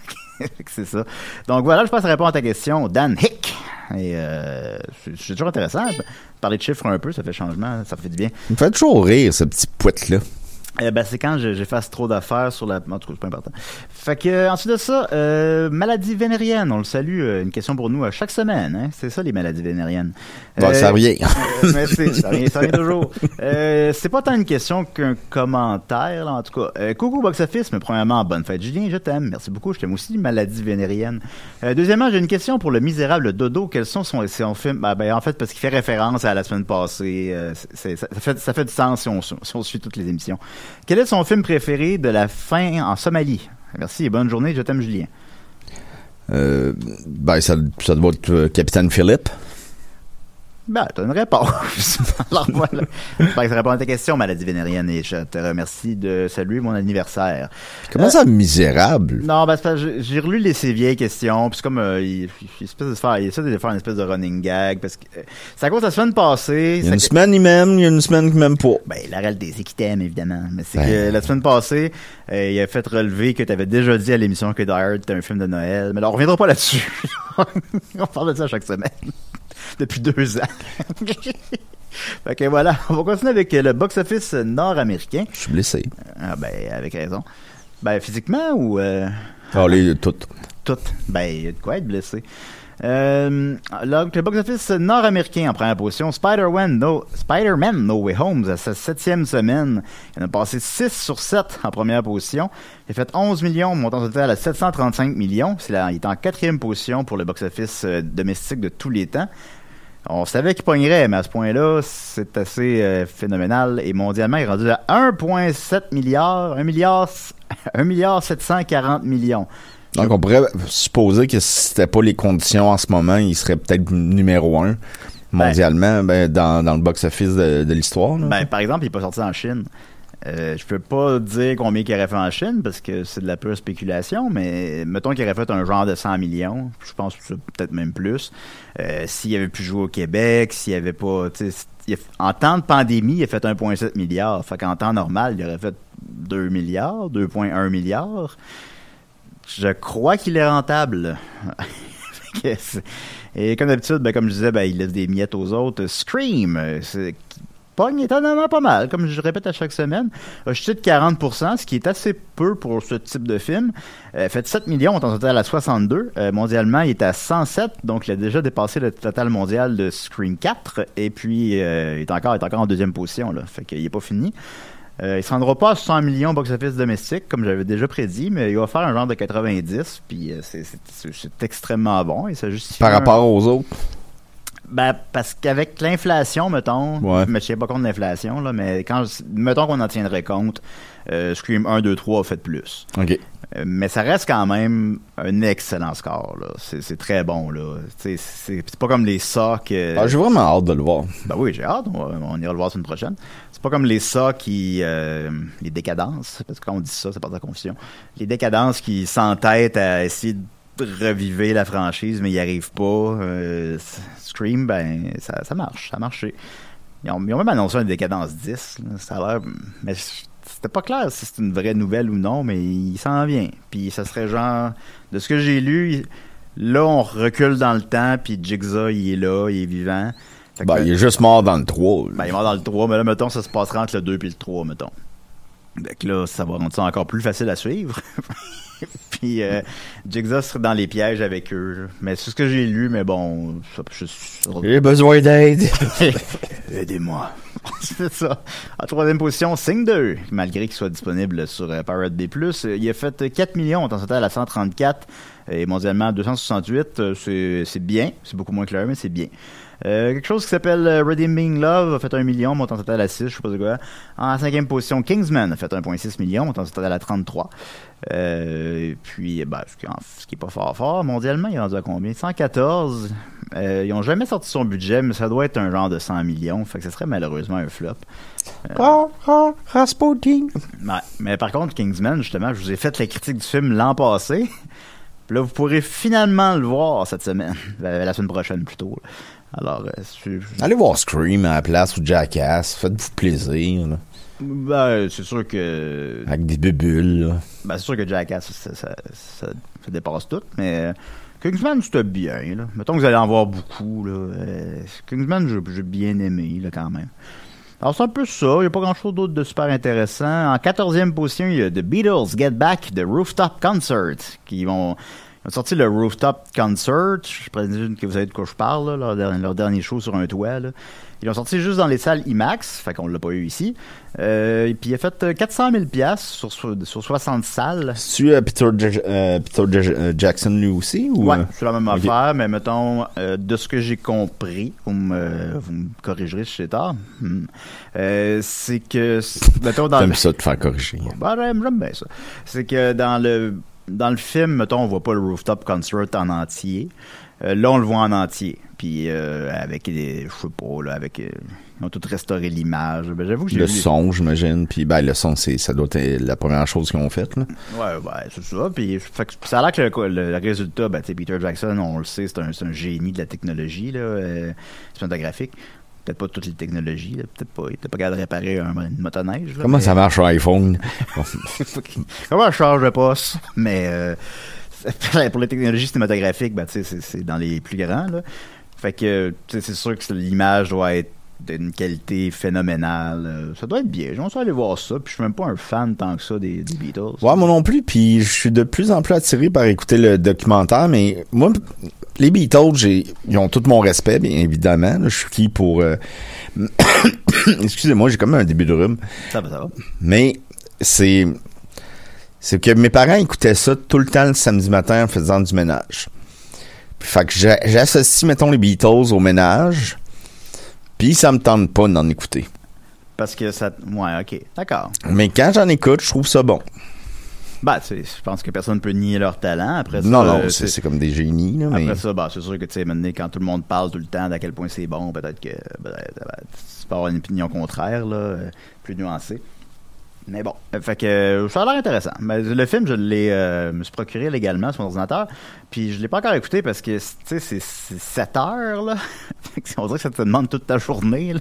[SPEAKER 1] *laughs* C'est ça. Donc voilà, je pense que ça répond à ta question. Dan Hick. Et euh, c'est toujours intéressant. Parler de chiffres un peu, ça fait changement, ça fait du bien.
[SPEAKER 2] Il me fait toujours rire, ce petit pouette-là.
[SPEAKER 1] Eh ben, c'est quand je- j'efface trop d'affaires sur la. En tout cas, c'est pas important. Fait que, euh, ensuite de ça, euh, maladie vénérienne. On le salue. euh, une question pour nous à chaque semaine. Hein? C'est ça, les maladies vénériennes.
[SPEAKER 2] Bon,
[SPEAKER 1] Euh,
[SPEAKER 2] ça revient. *laughs*
[SPEAKER 1] euh, merci. Ça revient, ça revient *laughs* toujours. Euh, c'est pas tant une question qu'un commentaire, là, en tout cas. Euh, coucou Box Office, mais premièrement, bonne fête Julien, je t'aime. Merci beaucoup, je t'aime aussi, maladie vénérienne. Euh, deuxièmement, j'ai une question pour le misérable Dodo. Quels sont son, son film ben, ben, En fait, parce qu'il fait référence à la semaine passée. euh, c'est- ça, ça fait, ça fait du sens si on, si on suit toutes les émissions. Quel est son film préféré de la fin en Somalie? Merci et bonne journée, je t'aime Julien.
[SPEAKER 2] Euh, ben, ça, doit être euh, Capitaine Philippe.
[SPEAKER 1] Ben, t'as une réponse. *laughs* Alors voilà. J'espère que ça répond à ta question, maladie vénérienne, et je te remercie de saluer mon anniversaire.
[SPEAKER 2] Comment
[SPEAKER 1] Euh,
[SPEAKER 2] ça, misérable?
[SPEAKER 1] Non, ben, c'est parce que j'ai- relu les, ces vieilles questions, puis c'est comme, euh, il, il, espèce de faire, il essaie de faire une espèce de running gag, parce que euh, de la semaine passée.
[SPEAKER 2] Il y a une
[SPEAKER 1] ça-
[SPEAKER 2] semaine, il m'aime, il y a une semaine qu'il m'aime pas.
[SPEAKER 1] Ben, la réalité, c'est qu'il t'aime, évidemment. Mais c'est
[SPEAKER 2] Ben.
[SPEAKER 1] que la semaine passée, euh, il a fait relever que tu avais déjà dit à l'émission que Die Hard était un film de Noël. Mais là, on reviendra pas là-dessus. *laughs* on parle de ça chaque semaine. *laughs* Depuis deux ans. *laughs* fait que voilà, on va continuer avec le box-office nord-américain.
[SPEAKER 2] Je suis blessé.
[SPEAKER 1] Ah, ben, avec raison. Ben, physiquement ou... euh,
[SPEAKER 2] Allez, tout.
[SPEAKER 1] tout. Ben, il y a de quoi être blessé. Euh, donc, le box-office nord-américain en première position, Spider-Man no, Spider-Man No Way Home, à sa septième semaine. Il en a passé 6 sur 7 en première position. Il a fait 11 millions, montant total à 735 millions. C'est là, il est en quatrième position pour le box-office euh, domestique de tous les temps. On savait qu'il pognerait, mais à ce point-là, c'est assez euh, phénoménal. Et mondialement, il est rendu à 1,7 milliard, *laughs* 1 milliard, 1 milliard 740 millions.
[SPEAKER 2] Donc, on pourrait supposer que si c'était pas les conditions en ce moment, il serait peut-être numéro un mondialement ben, dans, dans le box-office de, de l'histoire.
[SPEAKER 1] Ben, par exemple, il n'est pas sorti en Chine. Euh, je peux pas dire combien qu'il aurait fait en Chine parce que c'est de la pure spéculation, mais mettons qu'il aurait fait un genre de 100 millions, je pense peut-être même plus. Euh, s'il avait pu jouer au Québec, s'il avait pas, en temps de pandémie, il a fait 1,7 milliard. Fait qu'en temps normal, il aurait fait 2 milliards, 2,1 milliards. Je crois qu'il est rentable. *laughs* Et comme d'habitude, ben, comme je disais, ben, il laisse des miettes aux autres. Scream, euh, pogne étonnamment pas mal, comme je répète à chaque semaine. A chuté de 40%, ce qui est assez peu pour ce type de film. Euh, fait 7 millions, on est en total à 62. Euh, mondialement, il est à 107, donc il a déjà dépassé le total mondial de Scream 4. Et puis, euh, il, est encore, il est encore en deuxième position, là. Fait qu'il est pas fini. Euh, il se rendra pas à 100 millions box-office domestique, comme j'avais déjà prédit, mais il va faire un genre de 90, puis euh, c'est- extrêmement bon, et ça justifie...
[SPEAKER 2] Par
[SPEAKER 1] un-
[SPEAKER 2] rapport aux autres.
[SPEAKER 1] Ben, parce qu'avec l'inflation, mettons,
[SPEAKER 2] Ouais.
[SPEAKER 1] je tiens pas compte de l'inflation, là, mais quand, je- mettons qu'on en tiendrait compte, euh, Scream 1, 2, 3 a fait plus.
[SPEAKER 2] OK.
[SPEAKER 1] Euh, mais ça reste quand même un excellent score, là. C'est c'est très bon, là. Sais, C'est c'est pas comme les Saw que...
[SPEAKER 2] Ah, J'ai vraiment hâte de le voir.
[SPEAKER 1] Ben oui, j'ai hâte. On, on ira le voir la semaine prochaine. C'est pas comme les ça qui. euh, les décadences, parce que quand on dit ça, ça porte à confusion. Les décadences qui s'entêtent à essayer de reviver la franchise, mais ils n'y arrivent pas. Euh, Scream, ben, ça, ça marche. Ça a marché. Ils ont, ils ont même annoncé un décadence 10. là. Ça a l'air. Mais c'était pas clair si c'est une vraie nouvelle ou non, mais il s'en vient. Puis ça serait genre. De ce que j'ai lu, là, on recule dans le temps, puis Jigsaw, il est là, il est vivant. Fait que-
[SPEAKER 2] Ben, il est juste mort dans le 3. là.
[SPEAKER 1] ben, il est mort dans le 3, mais là, mettons, ça se passera entre le 2 et le 3, mettons. Donc là, ça va rendre ça encore plus facile à suivre. *laughs* *laughs* Puis euh, Jigsaw serait dans les pièges avec eux. Mais c'est ce que j'ai lu, mais bon, ça, je
[SPEAKER 2] J'ai besoin d'aide. *laughs*
[SPEAKER 1] Aidez-moi. *laughs* c'est ça. En troisième position, Sing 2, malgré qu'il soit disponible sur euh, Pirate Bay+. Euh, Il a fait euh, 4 millions, en total à 134, et mondialement 268. Euh, C'est c'est bien, c'est beaucoup moins clair, mais c'est bien. Euh, quelque chose qui s'appelle euh, Redeeming Love a fait 1 million, montant total à 6, je sais pas de quoi. En cinquième position, Kingsman a fait 1,6 million, montant total à 33. Euh, et puis, ben, ce qui est pas fort fort, mondialement, il est rendu à combien? 114. Euh, ils ont jamais sorti son budget, mais ça doit être un genre de 100 millions, fait que ce serait malheureusement un flop.
[SPEAKER 2] Ah, ah, Rasputin.
[SPEAKER 1] Ouais, mais par contre, Kingsman, justement, je vous ai fait la critique du film l'an passé. Puis là, vous pourrez finalement le voir cette semaine, *laughs* la semaine prochaine plutôt. Alors, euh,
[SPEAKER 2] Allez voir Scream à la place ou Jackass. Faites-vous plaisir. là.
[SPEAKER 1] ben, c'est sûr que
[SPEAKER 2] Avec des bubules. là.
[SPEAKER 1] Ben, c'est sûr que Jackass, ça, ça, ça, ça dépasse tout, mais euh, Kingsman, c'était bien. Là. Mettons que vous allez en voir beaucoup. Là. Euh, Kingsman, j'ai j'ai bien aimé là, quand même. Alors, c'est un peu ça. Il n'y a pas grand-chose d'autre de super intéressant. En 14e position, il y a The Beatles Get Back, The Rooftop Concert, qui vont... Ils ont sorti le Rooftop Concert. Je présume que vous savez de quoi je parle, là, leur, dernier- leur dernier show sur un toit. Là. Ils l'ont sorti juste dans les salles IMAX, fait qu'on l'a pas eu ici. Euh, et puis il a fait euh, 400 000 piastres sur, so- sur 60 salles.
[SPEAKER 2] C'est-tu euh, Peter, euh, Peter euh, Jackson lui aussi? Ou,
[SPEAKER 1] Ouais,
[SPEAKER 2] euh,
[SPEAKER 1] c'est la même affaire, mais mettons, euh, de ce que j'ai compris, vous me, vous me corrigerez si j'ai tort, hmm, euh, c'est que, mettons, dans le...
[SPEAKER 2] J'aime ça de faire corriger.
[SPEAKER 1] Ben, j'aime bien ça. C'est que dans le dans le film, mettons, on voit pas le rooftop concert en entier. Euh, là, on le voit en entier. Puis euh, avec des, je sais pas, là, avec euh, ils ont tout restauré l'image. Ben, j'avoue que j'ai
[SPEAKER 2] Le
[SPEAKER 1] lu-
[SPEAKER 2] son, j'imagine. Puis ben, le son, c'est, ça doit être la première chose qu'ils ont faite. Là.
[SPEAKER 1] Ouais, ouais, c'est ça. Puis fait que ça a l'air que le, le- le résultat, ben, Peter Jackson, on le sait, c'est un, un génie de la technologie, là, euh, cinématographique. Peut-être pas toutes les technologies, peut-être pas. Il était pas capable de réparer un, une motoneige. là,
[SPEAKER 2] Comment
[SPEAKER 1] mais-
[SPEAKER 2] ça marche sur iPhone? *laughs*
[SPEAKER 1] Comment je charge de poste? Mais euh, *laughs* pour les technologies cinématographiques, ben, c'est- dans les plus grands. Là. Fait que c'est sûr que l'image doit être d'une qualité phénoménale. Euh, Ça doit être bien. Je vais aller voir ça. Puis je suis même pas un fan tant que ça des, des Beatles.
[SPEAKER 2] Ouais, moi non plus. Puis je suis de plus en plus attiré par écouter le documentaire. Mais moi, les Beatles, j'ai, ils ont tout mon respect, bien évidemment. là. Je suis qui pour... euh, *coughs* Excusez-moi, j'ai comme un début de rhume.
[SPEAKER 1] Ça va, ça va.
[SPEAKER 2] Mais c'est c'est que mes parents écoutaient ça tout le temps le samedi matin en faisant du ménage. Puis, fait que j'a- j'associe mettons les Beatles au ménage. Puis ça me tente pas d'en écouter.
[SPEAKER 1] Parce que ça. Ouais, ok. D'accord.
[SPEAKER 2] Mais quand j'en écoute, je trouve ça bon.
[SPEAKER 1] Ben, tu sais, je pense que personne peut nier leur talent. Après ça,
[SPEAKER 2] non non,
[SPEAKER 1] euh,
[SPEAKER 2] c'est comme des génies là, mais
[SPEAKER 1] Après ça, ben, c'est sûr que, tu sais, maintenant, quand tout le monde parle tout le temps d'à quel point c'est bon, peut-être que ben, ben, tu peux avoir une opinion contraire, là, euh, plus nuancée. Mais bon, euh, fait que ça a l'air intéressant. Mais le film, je l'ai, euh, me suis procuré légalement sur mon ordinateur, puis je l'ai pas encore écouté parce que, tu sais, c'est, c'est 7 heures, là. *laughs* Fait que On dirait que ça te demande toute ta journée, là.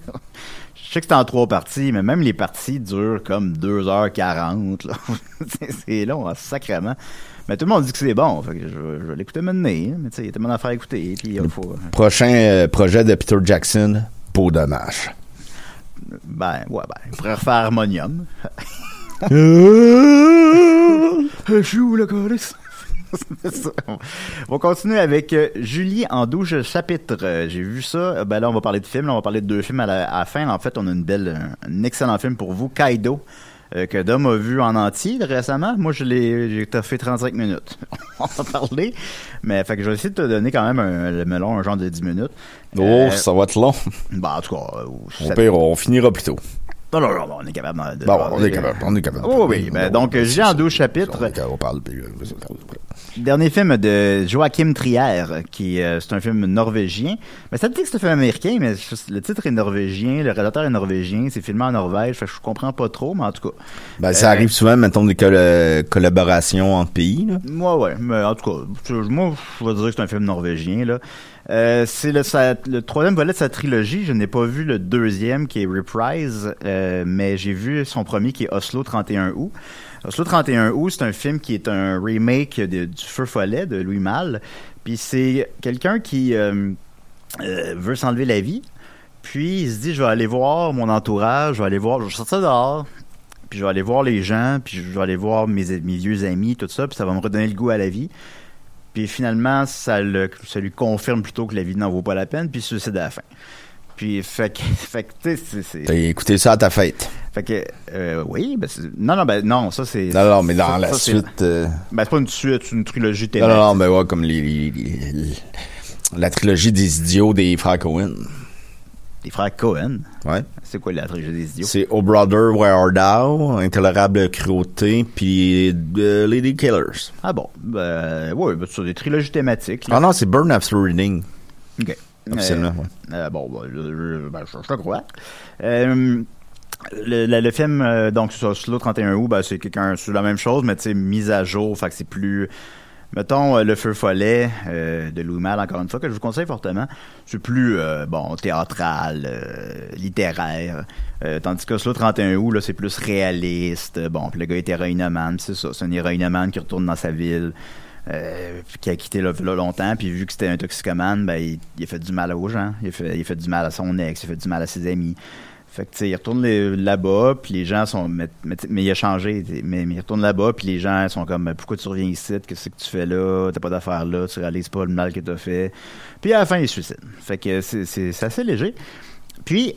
[SPEAKER 1] Je sais que c'est en trois parties, mais même les parties durent comme 2h40, là. *laughs* C'est- c'est long, hein, sacrément. Mais tout le monde dit que c'est bon, fait que je, vais- je vais l'écouter maintenant, hein. mais tu sais, il y a tellement d'affaires à écouter, puis il faut...
[SPEAKER 2] Prochain euh, projet de Peter Jackson, Beau dommage.
[SPEAKER 1] Ben, ouais, ben, il pourrait refaire Harmonium. *laughs* *laughs* Je suis où, le chorus? *laughs* On va continuer avec euh, Julie en 12 chapitres. Euh, J'ai vu ça. Euh, Ben là, on va parler de films. Là, on va parler de deux films à la, à la fin. En fait, on a une belle, un, excellent film pour vous, Kaido, euh, que Dom a vu en entier récemment. Moi, je l'ai, j'ai fait 35 minutes. *laughs* on va parler. Mais fait que je vais essayer de te donner quand même un, le melon, un genre de 10 minutes.
[SPEAKER 2] Oh, ça va être long.
[SPEAKER 1] ben, en tout cas, euh,
[SPEAKER 2] pire, on finira plus tôt.
[SPEAKER 1] Non, non, non, on est capable de...
[SPEAKER 2] Bon, on est capable. On est capable.
[SPEAKER 1] Oh oui, ben, donc,
[SPEAKER 2] euh,
[SPEAKER 1] j'ai en 12 chapitres.
[SPEAKER 2] On, parle. puis, euh,
[SPEAKER 1] Dernier film de Joachim Trier, qui euh, c'est un film norvégien. Mais ça te dit que c'est un film américain, mais le titre est norvégien, le réalisateur est norvégien, c'est filmé en Norvège, fait je comprends pas trop, mais en tout cas.
[SPEAKER 2] Ben, ça
[SPEAKER 1] Euh,
[SPEAKER 2] arrive souvent, mettons, des colla- collaborations entre pays. Là.
[SPEAKER 1] Moi, ouais, mais en tout cas, moi, je vais dire que c'est un film norvégien, là. Euh, c'est le, troisième volet de sa trilogie. Je n'ai pas vu le deuxième qui est Reprise, euh, mais j'ai vu son premier qui est Oslo 31 août. Oslo 31 août, c'est un film qui est un remake du Feu follet de Louis Malle. Puis c'est quelqu'un qui euh, veut s'enlever la vie. Puis il se dit, je vais aller voir mon entourage, je vais aller voir, je vais sortir dehors, puis je vais aller voir les gens, puis je vais aller voir mes, mes vieux amis, tout ça, puis ça va me redonner le goût à la vie. Puis finalement, ça, le, ça lui confirme plutôt que la vie n'en vaut pas la peine, puis il se suicide à la fin. Puis, fait que, *laughs* fait que, tu sais,
[SPEAKER 2] T'as écouté ça à ta fête?
[SPEAKER 1] Fait que, euh, oui, ben, non, non, ben, non, ça c'est.
[SPEAKER 2] Non, non, mais dans
[SPEAKER 1] ça-
[SPEAKER 2] la
[SPEAKER 1] ça,
[SPEAKER 2] suite. euh,
[SPEAKER 1] Ben, c'est pas une suite, c'est une trilogie
[SPEAKER 2] Non,
[SPEAKER 1] thématique.
[SPEAKER 2] non, non, mais ouais, comme les, les- la trilogie des idiots des frères Cohen.
[SPEAKER 1] Des frères Cohen.
[SPEAKER 2] Ouais.
[SPEAKER 1] C'est quoi la trilogie des idiots?
[SPEAKER 2] C'est Oh Brother, Where Art Thou, Intolérable Cruauté, puis euh, Lady Killers.
[SPEAKER 1] Ah bon, ben, ouais, ben, c'est des trilogies thématiques. là.
[SPEAKER 2] Ah non, c'est Burn After Reading.
[SPEAKER 1] Ok.
[SPEAKER 2] Officiellement,
[SPEAKER 1] Euh,
[SPEAKER 2] ouais.
[SPEAKER 1] euh, bon, ben, je, ben, je- je te crois. Euh, le, le- le film, euh, donc, ça, Slow 31 août, ben, c'est quelqu'un, c'est la même chose, mais tu sais, mise à jour, fait que c'est plus. Mettons, euh, Le Feu Follet euh, de Louis Malle, encore une fois, que je vous conseille fortement. C'est plus, euh, bon, théâtral, littéraire. Tandis que Slow 31 août, là, c'est plus réaliste. Bon, puis le gars est héroïnomane, c'est ça. C'est un héroïnomane qui retourne dans sa ville. qui a quitté là, là longtemps, puis vu que c'était un toxicomane, ben, il, a fait du mal aux gens. Il fait, il a fait du mal à son ex, il a fait du mal à ses amis. Fait que, tu il retourne là-bas, puis les gens sont... Mais, mais, il a changé, mais, il retourne là-bas, puis les gens sont comme, pourquoi tu reviens ici? Qu'est-ce que tu fais là? T'as pas d'affaires là, tu réalises pas le mal que t'as fait. Puis à la fin, il se suicide. Fait que c'est assez léger. Puis,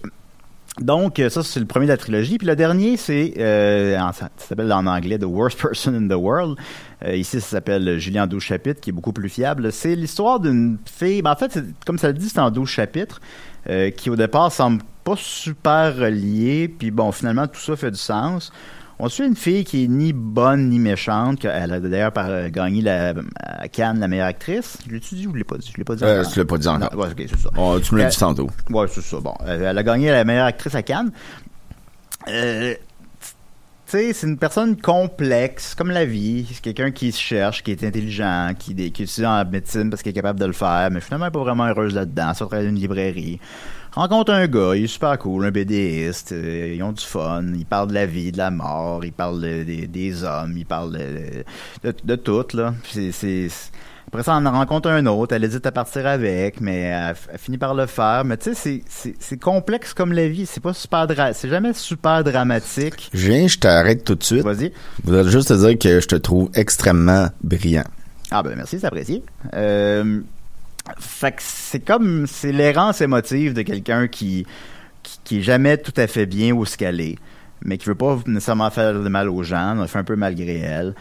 [SPEAKER 1] donc, ça, c'est le premier de la trilogie. Puis le dernier, c'est, euh, ça s'appelle en anglais The Worst Person in the World. Euh, ici, ça s'appelle Julien en 12 chapitres, qui est beaucoup plus fiable. C'est l'histoire d'une fille, ben, en fait, comme ça le dit, c'est en 12 chapitres, euh, qui au départ semble pas super reliée. Puis bon, finalement, tout ça fait du sens. On suit une fille qui est ni bonne ni méchante. Elle a d'ailleurs euh, gagné la, à Cannes la meilleure actrice. Je l'ai-tu dit ou je l'ai pas dit? Je l'ai pas dit
[SPEAKER 2] Euh,
[SPEAKER 1] encore.
[SPEAKER 2] tu l'as pas dit encore.
[SPEAKER 1] Ouais, ok, c'est ça.
[SPEAKER 2] Oh, tu me l'as
[SPEAKER 1] Euh,
[SPEAKER 2] dit tantôt.
[SPEAKER 1] Ouais, c'est ça. Bon, euh, elle a gagné la meilleure actrice à Cannes. Euh, tu sais, c'est une personne complexe, comme la vie. C'est quelqu'un qui se cherche, qui est intelligent, qui, qui étudie en médecine parce qu'il est capable de le faire, mais finalement, elle n'est pas vraiment heureuse là-dedans. Ça travaille dans une librairie. Rencontre un gars, il est super cool, un BDiste. euh, ils ont du fun. Ils parlent de la vie, de la mort. Ils parlent de- des- des hommes. Ils parlent de, tout, là. C'est- après ça, on en rencontre un autre. Elle hésite à partir avec, mais elle, elle finit par le faire. Mais tu sais, c'est- complexe comme la vie. C'est pas super c'est jamais super dramatique.
[SPEAKER 2] Je viens, je t'arrête tout de suite.
[SPEAKER 1] Vas-y.
[SPEAKER 2] Je voudrais juste te dire que je te trouve extrêmement brillant.
[SPEAKER 1] Ah ben merci, c'est apprécié. Euh, fait que c'est comme c'est l'errance émotive de quelqu'un qui, qui est jamais tout à fait bien où ce qu'elle est, mais qui veut pas nécessairement faire de mal aux gens, on fait un peu malgré elle.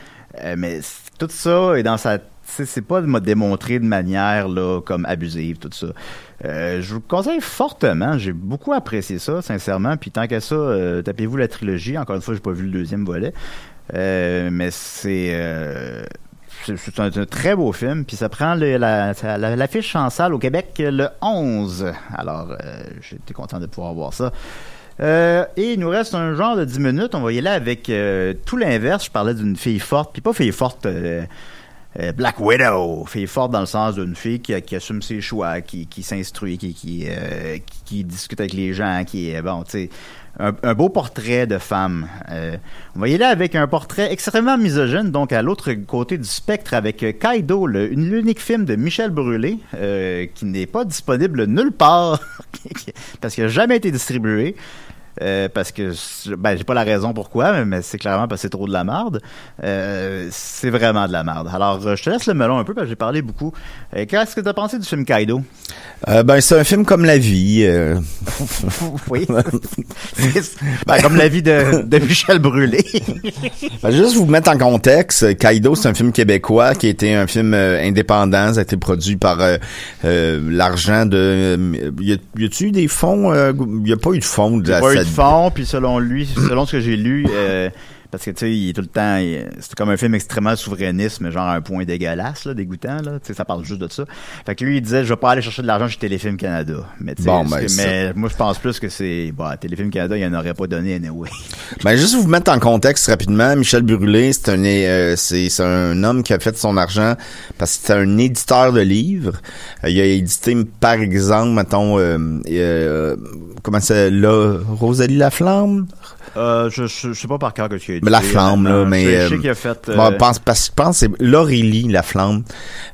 [SPEAKER 1] Euh, mais tout ça est dans sa c'est pas de me démontrer de manière là comme abusive tout ça. Euh, je vous conseille fortement, j'ai beaucoup apprécié ça sincèrement, puis tant qu'à ça, euh, tapez-vous la trilogie. Encore une fois, j'ai pas vu le deuxième volet, mais c'est c'est un, très beau film, puis ça prend la- l'affiche en salle au Québec le 11. Alors, euh, j'étais content de pouvoir voir ça. Euh, et il nous reste un genre de 10 minutes. On va y aller avec euh, tout l'inverse. Je parlais d'une fille forte, puis pas fille forte Black Widow. Fille forte dans le sens d'une fille qui, assume ses choix, qui, s'instruit, qui, qui discute avec les gens, qui est, bon, tu sais, un, un beau portrait de femme. Euh, on va y aller avec un portrait extrêmement misogyne, donc à l'autre côté du spectre, avec Kaido, l'unique film de Michel Brûlé, euh, qui n'est pas disponible nulle part, *laughs* parce qu'il n'a jamais été distribué. Euh, parce que ben j'ai pas la raison pourquoi mais, mais c'est clairement parce que c'est trop de la merde Euh, c'est vraiment de la merde alors euh, je te laisse le melon un peu parce que j'ai parlé beaucoup Euh, qu'est-ce que t'as pensé du film Kaido?
[SPEAKER 2] Ben, c'est un film comme la vie. *laughs*
[SPEAKER 1] oui *laughs* ben, comme la vie de, de Michel Brûlé *laughs*
[SPEAKER 2] Ben, juste vous mettre en contexte, Kaido, c'est un film québécois qui a été un film indépendant. Ça a été produit par l'argent de... y a- y a-tu eu des fonds? euh, y a pas eu de fonds de
[SPEAKER 1] Il
[SPEAKER 2] la
[SPEAKER 1] a de fond, puis selon lui, selon ce que j'ai lu, euh, parce que tu sais, il est tout le temps, c'est comme un film extrêmement souverainiste, mais genre un point dégueulasse, là, dégoûtant, là. Tu sais, ça parle juste de ça. Fait que lui, il disait, je vais pas aller chercher de l'argent chez Téléfilm Canada. Mais, tu sais,
[SPEAKER 2] Bon, ben,
[SPEAKER 1] que- mais moi, je pense plus que c'est, bah, Téléfilm Canada, il en aurait pas donné anyway. *laughs*
[SPEAKER 2] Ben, juste vous mettre en contexte rapidement, Michel Brûlé, c'est un euh, c'est c'est un homme qui a fait son argent parce que c'est un éditeur de livres. Euh, il a édité par exemple, mettons euh, euh, comment c'est là Rosalie Laflamme?
[SPEAKER 1] Euh, je, je, je sais pas par cœur que tu as dit.
[SPEAKER 2] Mais la flamme, là, mais,
[SPEAKER 1] Je,
[SPEAKER 2] euh,
[SPEAKER 1] sais qu'il a fait, euh,
[SPEAKER 2] Bon, pense parce je pense que c'est Laurélie Laflamme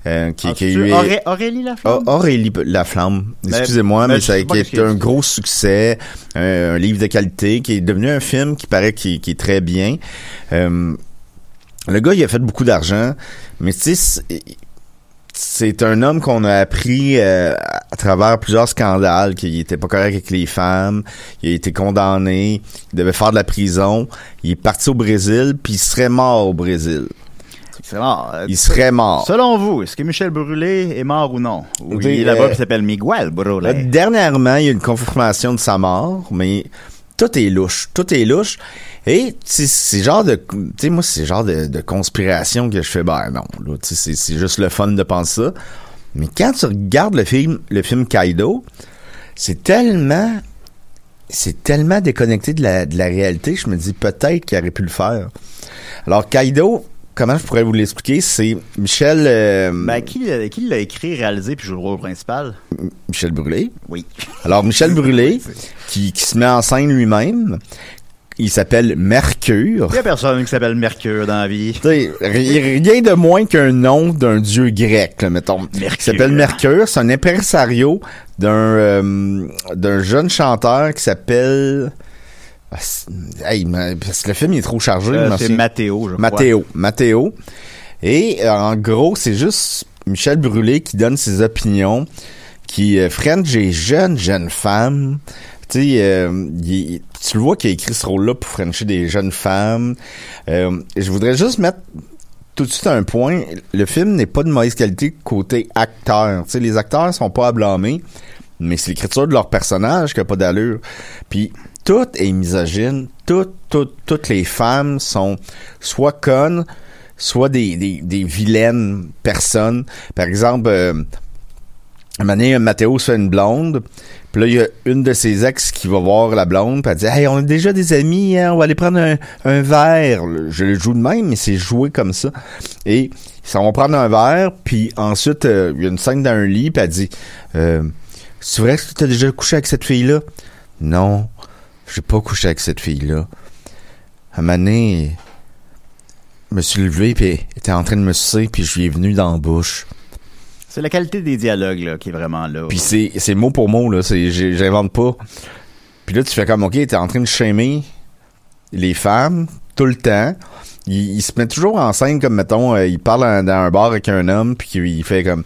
[SPEAKER 2] euh, qui qui a eu
[SPEAKER 1] Auré- Aurélie la flamme?
[SPEAKER 2] Aurélie Laflamme,
[SPEAKER 1] Mais-
[SPEAKER 2] excusez-moi,
[SPEAKER 1] mais
[SPEAKER 2] mais,
[SPEAKER 1] je
[SPEAKER 2] ça a été un gros succès, un, un livre de qualité qui est devenu un film qui paraît qui, qui est très bien. Euh, le gars, il a fait beaucoup d'argent, mais tu sais, c'est- un homme qu'on a appris euh, à travers plusieurs scandales qu'il était pas correct avec les femmes, il a été condamné, il devait faire de la prison, il est parti au Brésil, puis il serait mort au Brésil.
[SPEAKER 1] C'est mort. Euh,
[SPEAKER 2] Il serait mort.
[SPEAKER 1] Selon vous, est-ce que Michel Brûlé est mort ou non? Ou il
[SPEAKER 2] Oui,
[SPEAKER 1] est là-bas
[SPEAKER 2] euh,
[SPEAKER 1] qui s'appelle Miguel Brûlé.
[SPEAKER 2] dernièrement, il y a une confirmation de sa mort, mais tout est louche. Tout est louche. Et c'est genre de... Tu sais, moi, c'est genre de, de conspiration que je fais, ben non, c'est juste le fun de penser ça. Mais quand tu regardes le film, le film Kaido, c'est tellement... C'est tellement déconnecté de la, de la réalité, je me dis peut-être qu'il aurait pu le faire. Alors, Kaido, comment je pourrais vous l'expliquer? C'est Michel... euh,
[SPEAKER 1] Ben, qui, l'a- qui l'a écrit, réalisé puis joue le rôle principal?
[SPEAKER 2] Michel Brûlé.
[SPEAKER 1] Oui.
[SPEAKER 2] Alors, Michel Brûlé, *laughs* qui, qui se met en scène lui-même, il s'appelle Mercure.
[SPEAKER 1] Il y a personne qui s'appelle Mercure dans la vie.
[SPEAKER 2] Tu sais, ri- rien de moins qu'un nom d'un dieu grec, là, mettons.
[SPEAKER 1] Mercure.
[SPEAKER 2] Il s'appelle Mercure. C'est un impresario d'un euh, d'un jeune chanteur qui s'appelle... Ah, Hey, parce que le film il est trop chargé.
[SPEAKER 1] Euh, c'est. Mathéo, je crois.
[SPEAKER 2] Mathéo. Mathéo. Et euh, en gros, c'est juste Michel Brûlé qui donne ses opinions, qui euh, French des jeunes, jeunes femmes. Euh, il- tu le vois qu'il a écrit ce rôle-là pour Frencher des jeunes femmes. Euh, je voudrais juste mettre tout de suite un point. Le film n'est pas de mauvaise qualité côté acteur. Les acteurs sont pas à blâmer, mais c'est l'écriture de leur personnage qui a pas d'allure. Puis tout est misogyne. Toutes, toutes, toutes les femmes sont soit connes, soit des, des, des vilaines personnes. Par exemple, euh, un moment Mathéo se fait une blonde. Puis là, il y a une de ses ex qui va voir la blonde. Puis elle dit Hey, on a déjà des amis, hein, on va aller prendre un, un verre. Je le joue de même, mais c'est joué comme ça. Et ils s'en vont prendre un verre. Puis ensuite, euh, il y a une scène dans un lit. Puis elle dit euh, C'est vrai que tu as déjà couché avec cette fille-là Non, j'ai pas couché avec cette fille-là. Un moment donné, je me suis levé. Puis elle était en train de me sucer. Puis je lui ai venu dans la bouche.
[SPEAKER 1] C'est la qualité des dialogues là, qui est vraiment là.
[SPEAKER 2] Puis c'est c'est mot pour mot là, c'est j'invente pas. Puis là tu fais comme OK, t'es en train de shamer les femmes tout le temps. Il, il se met toujours en scène comme mettons euh, il parle dans un bar avec un homme puis qu'il fait comme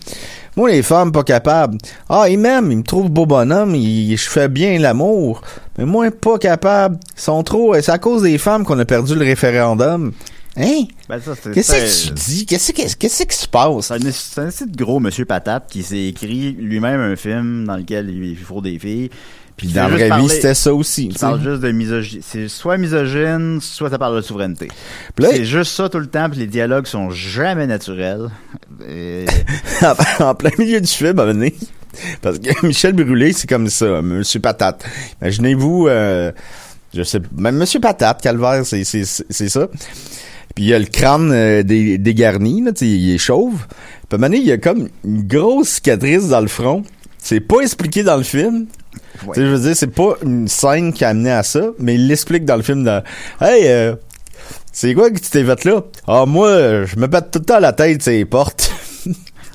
[SPEAKER 2] moi les femmes pas capables. Ah, il m'aime, il me trouve beau bonhomme, il, je fais bien l'amour. Mais moi pas capable, ils sont trop c'est à cause des femmes qu'on a perdu le référendum. Hein?
[SPEAKER 1] Ben,
[SPEAKER 2] Qu'est-ce que tu dis? Qu'est-ce que qu'est-ce qui se passe?
[SPEAKER 1] C'est un, un gros monsieur patate qui s'est écrit lui-même un film dans lequel il fourre des filles.
[SPEAKER 2] Puis dans la vraie vie, c'était ça aussi. Tu
[SPEAKER 1] juste de. C'est soit misogyne, soit ça parle de souveraineté. C'est juste ça tout le temps, puis les dialogues sont jamais naturels. Et- *laughs*
[SPEAKER 2] en plein milieu du film, à donné, *laughs* Parce que Michel Brûlé, c'est comme ça, Monsieur Patate. Imaginez-vous, euh, je sais, même Monsieur Patate, Calvaire, c'est c'est c'est ça. Puis il y a le crâne euh, dé- dégarni, là, il est chauve. Puis à il y a comme une grosse cicatrice dans le front. C'est pas expliqué dans le film.
[SPEAKER 1] Ouais.
[SPEAKER 2] Je veux dire, c'est pas une scène qui a amené à ça, mais il l'explique dans le film. Dans, hey, euh, c'est quoi que tu t'es fait là? Ah, moi, je me bats tout le temps à la tête, ces portes.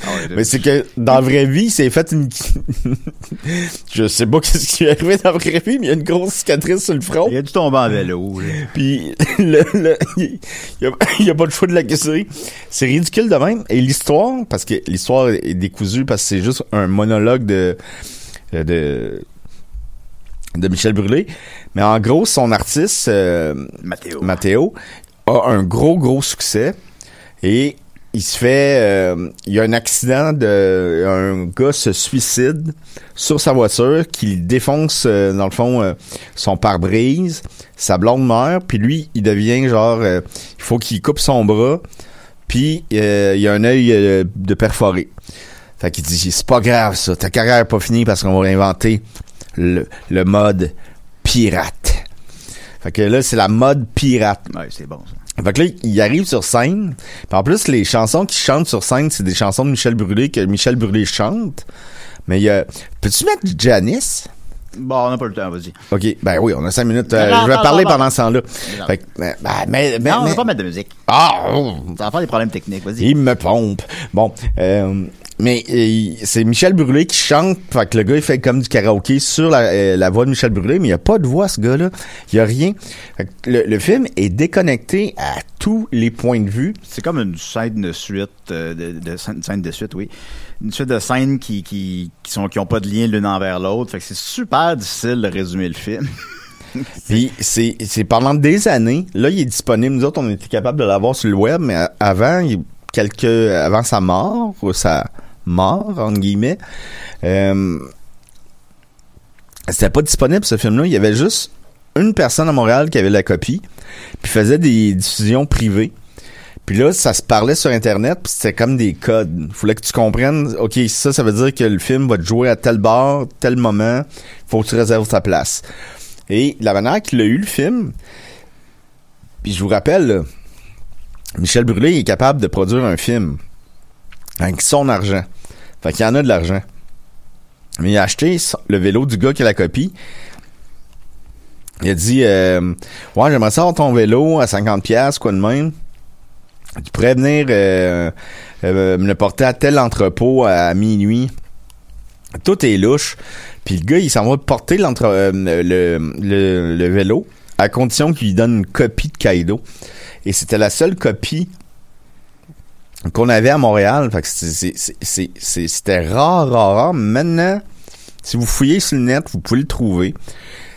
[SPEAKER 1] Ah
[SPEAKER 2] Mais c'est que dans la vraie vie, il s'est fait une. *laughs* je sais pas qu'est-ce qui est arrivé dans la vraie vie, mais il y a une grosse cicatrice sur le front.
[SPEAKER 1] Il a dû tomber en vélo. là.
[SPEAKER 2] Puis *laughs* le, le- il y a, *laughs* il y a pas de choix de l'accuser. C'est ridicule de même. Et l'histoire, parce que l'histoire est décousue parce que c'est juste un monologue de de de Michel Brûlé. Mais en gros, son artiste euh,
[SPEAKER 1] Mathéo.
[SPEAKER 2] Mathéo a un gros gros succès et il se fait euh, il y a un accident de un gars se suicide sur sa voiture qui défonce euh, dans le fond euh, son pare-brise sa blonde meurt puis lui il devient genre euh, il faut qu'il coupe son bras puis euh, il y a un œil euh, de perforé. Fait qu'il dit c'est pas grave ça. Ta carrière est pas finie parce qu'on va inventer le, le mode pirate. Fait que là c'est la mode pirate.
[SPEAKER 1] Ouais, c'est bon, ça.
[SPEAKER 2] Fait que là, il arrive sur scène. Puis en plus, les chansons qu'il chante sur scène, c'est des chansons de Michel Brûlé que Michel Brûlé chante. Mais il y a... Peux-tu mettre Janice?
[SPEAKER 1] Bon, on n'a pas le temps, vas-y.
[SPEAKER 2] OK. Ben oui, on a cinq minutes. Euh,
[SPEAKER 1] Non,
[SPEAKER 2] je vais
[SPEAKER 1] non,
[SPEAKER 2] parler
[SPEAKER 1] non,
[SPEAKER 2] pendant ce temps-là. Fait que, ben, ben, mais, mais,
[SPEAKER 1] non, on
[SPEAKER 2] mais-
[SPEAKER 1] va pas mettre de musique.
[SPEAKER 2] Ah! oh,
[SPEAKER 1] Ça va faire des problèmes techniques, vas-y.
[SPEAKER 2] il me pompe. Bon, euh, mais euh, c'est Michel Brûlé qui chante. Fait que le gars, il fait comme du karaoké sur la, euh, la voix de Michel Brûlé, mais il n'y a pas de voix, ce gars-là. Il n'y a rien. Fait que le, le film est déconnecté à tous les points de vue.
[SPEAKER 1] C'est comme une scène de suite, de, scène de suite, oui. Une suite de scènes qui, qui, sont, qui ont pas de lien l'une envers l'autre. Fait que c'est super difficile de résumer le film. *laughs*
[SPEAKER 2] Puis c'est c'est pendant des années, là il est disponible. Nous autres on était capable de l'avoir sur le web, mais avant quelques avant sa mort ou sa mort entre guillemets, euh, c'était pas disponible ce film-là. Il y avait juste une personne à Montréal qui avait la copie, puis faisait des diffusions privées. Puis là, ça se parlait sur Internet, puis c'était comme des codes. Fallait que tu comprennes, OK, ça, ça veut dire que le film va te jouer à tel bar, tel moment, faut que tu réserves ta place. Et la manière qu'il a eu le film, puis je vous rappelle, Michel Brûlé est capable de produire un film avec son argent. Fait qu'il y en a de l'argent. Mais il a acheté le vélo du gars qui a la copie. Il a dit euh, Ouais, j'aimerais ça ton vélo à 50$, piastres, quoi de même. Tu pourrais venir euh, euh, me le porter à tel entrepôt à minuit. Tout est louche. Puis le gars, il s'en va porter euh, le, le, le vélo à condition qu'il lui donne une copie de Kaido. Et c'était la seule copie qu'on avait à Montréal. Fait que c'était rare, rare, rare. Maintenant, si vous fouillez sur le net, vous pouvez le trouver.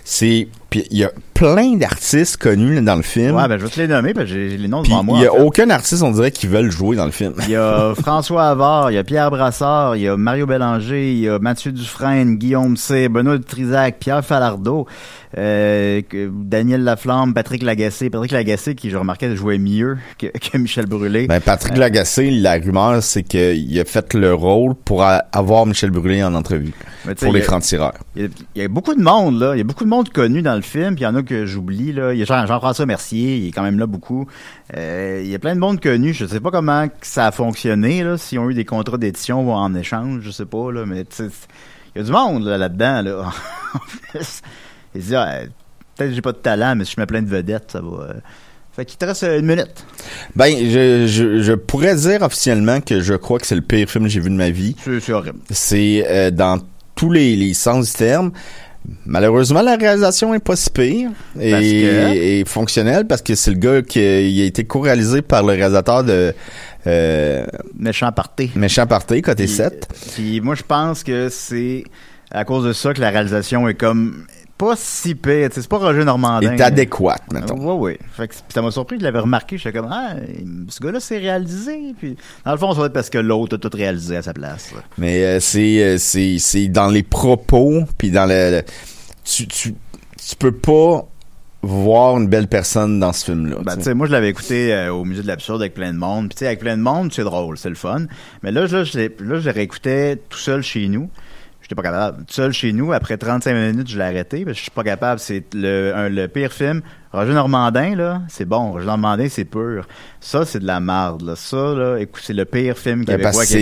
[SPEAKER 2] C'est puis il y a plein d'artistes connus là, dans le film.
[SPEAKER 1] Ouais, ben je vais te les nommer, parce que j'ai les noms devant moi.
[SPEAKER 2] il y a
[SPEAKER 1] en fait.
[SPEAKER 2] aucun artiste, on dirait, qui veulent jouer dans le film.
[SPEAKER 1] Il y a *laughs* François Havard, il y a Pierre Brassard, il y a Mario Bélanger, il y a Mathieu Dufresne, Guillaume C, Benoît Trizac, Pierre Falardeau, euh, Daniel Laflamme, Patrick Lagacé. Patrick Lagacé, qui, je remarquais, jouait mieux que, que Michel Brûlé.
[SPEAKER 2] Ben, Patrick Lagacé, la rumeur, c'est qu'il a fait le rôle pour avoir Michel Brûlé en entrevue. Pour les francs-tireurs.
[SPEAKER 1] Il y, a, il y a beaucoup de monde, là. Il y a beaucoup de monde connu dans le film, puis il y en a que j'oublie, là. Il y a Jean- Jean-François Mercier, il est quand même là beaucoup. Euh, il y a plein de monde connu. Je sais pas comment ça a fonctionné, là, s'ils ont eu des contrats d'édition ou en échange, je sais pas, là, mais il y a du monde, là, là-dedans, là. *laughs* En plus, il se dit, ah, peut-être que j'ai pas de talent, mais si je mets plein de vedettes, ça va... euh. Fait qu'il te reste euh, une minute.
[SPEAKER 2] Ben, je, je, je pourrais dire officiellement que je crois que c'est le pire film que j'ai vu de ma vie.
[SPEAKER 1] C'est c'est horrible.
[SPEAKER 2] C'est euh, dans tous les, les sens du terme. Malheureusement, la réalisation est pas si pire et,
[SPEAKER 1] Parce que?
[SPEAKER 2] et fonctionnelle parce que c'est le gars qui a, il a été co-réalisé par le réalisateur de euh,
[SPEAKER 1] Méchant parté.
[SPEAKER 2] Méchant Party, côté
[SPEAKER 1] Puis-
[SPEAKER 2] 7.
[SPEAKER 1] Puis moi, je pense que c'est à cause de ça que la réalisation est comme pas si pire. C'est pas Roger Normandin.
[SPEAKER 2] est adéquate, mettons.
[SPEAKER 1] Ouais, ouais. Fait que ça m'a surpris, je l'avais remarqué. J'étais comme, ah, ce gars-là, c'est réalisé. Puis dans le fond, ça va être parce que l'autre a tout réalisé à sa place.
[SPEAKER 2] Mais euh, c'est euh, c'est c'est dans les propos puis dans le, le- tu tu tu peux pas voir une belle personne dans ce film là.
[SPEAKER 1] Ben, tu sais, moi, je l'avais écouté euh, au Musée de l'Absurde avec plein de monde. Puis, tu sais, avec plein de monde, c'est drôle, c'est le fun. Mais là, là, je l'ai- là, je le réécoutais tout seul chez nous. J'étais pas capable. Seul chez nous, après 35 minutes, je l'ai arrêté parce que je suis pas capable. C'est le, le pire film. Roger Normandin, là, c'est bon. Roger Normandin, c'est pur. Ça, c'est de la marde, là. Ça, là, écoute, c'est le pire film
[SPEAKER 2] Ben,
[SPEAKER 1] québécois
[SPEAKER 2] parce que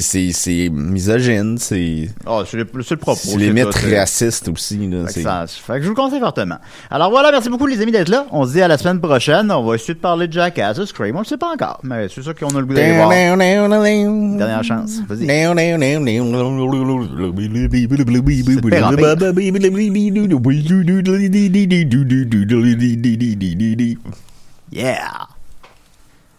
[SPEAKER 2] c'est, c'est, misogyne, c'est,
[SPEAKER 1] Oh, c'est le, le propos.
[SPEAKER 2] c'est limite raciste aussi, là.
[SPEAKER 1] Fait que,
[SPEAKER 2] c'est-
[SPEAKER 1] ça- fait que je vous le conseille fortement. Alors voilà, merci beaucoup les amis d'être là. On se dit à la semaine prochaine. On va essayer de parler de Jackass, Scream. On le sait pas encore, mais c'est sûr qu'on a le goût d'aller voir. Dernière chance. Vas-y. D D D D D. Yeah.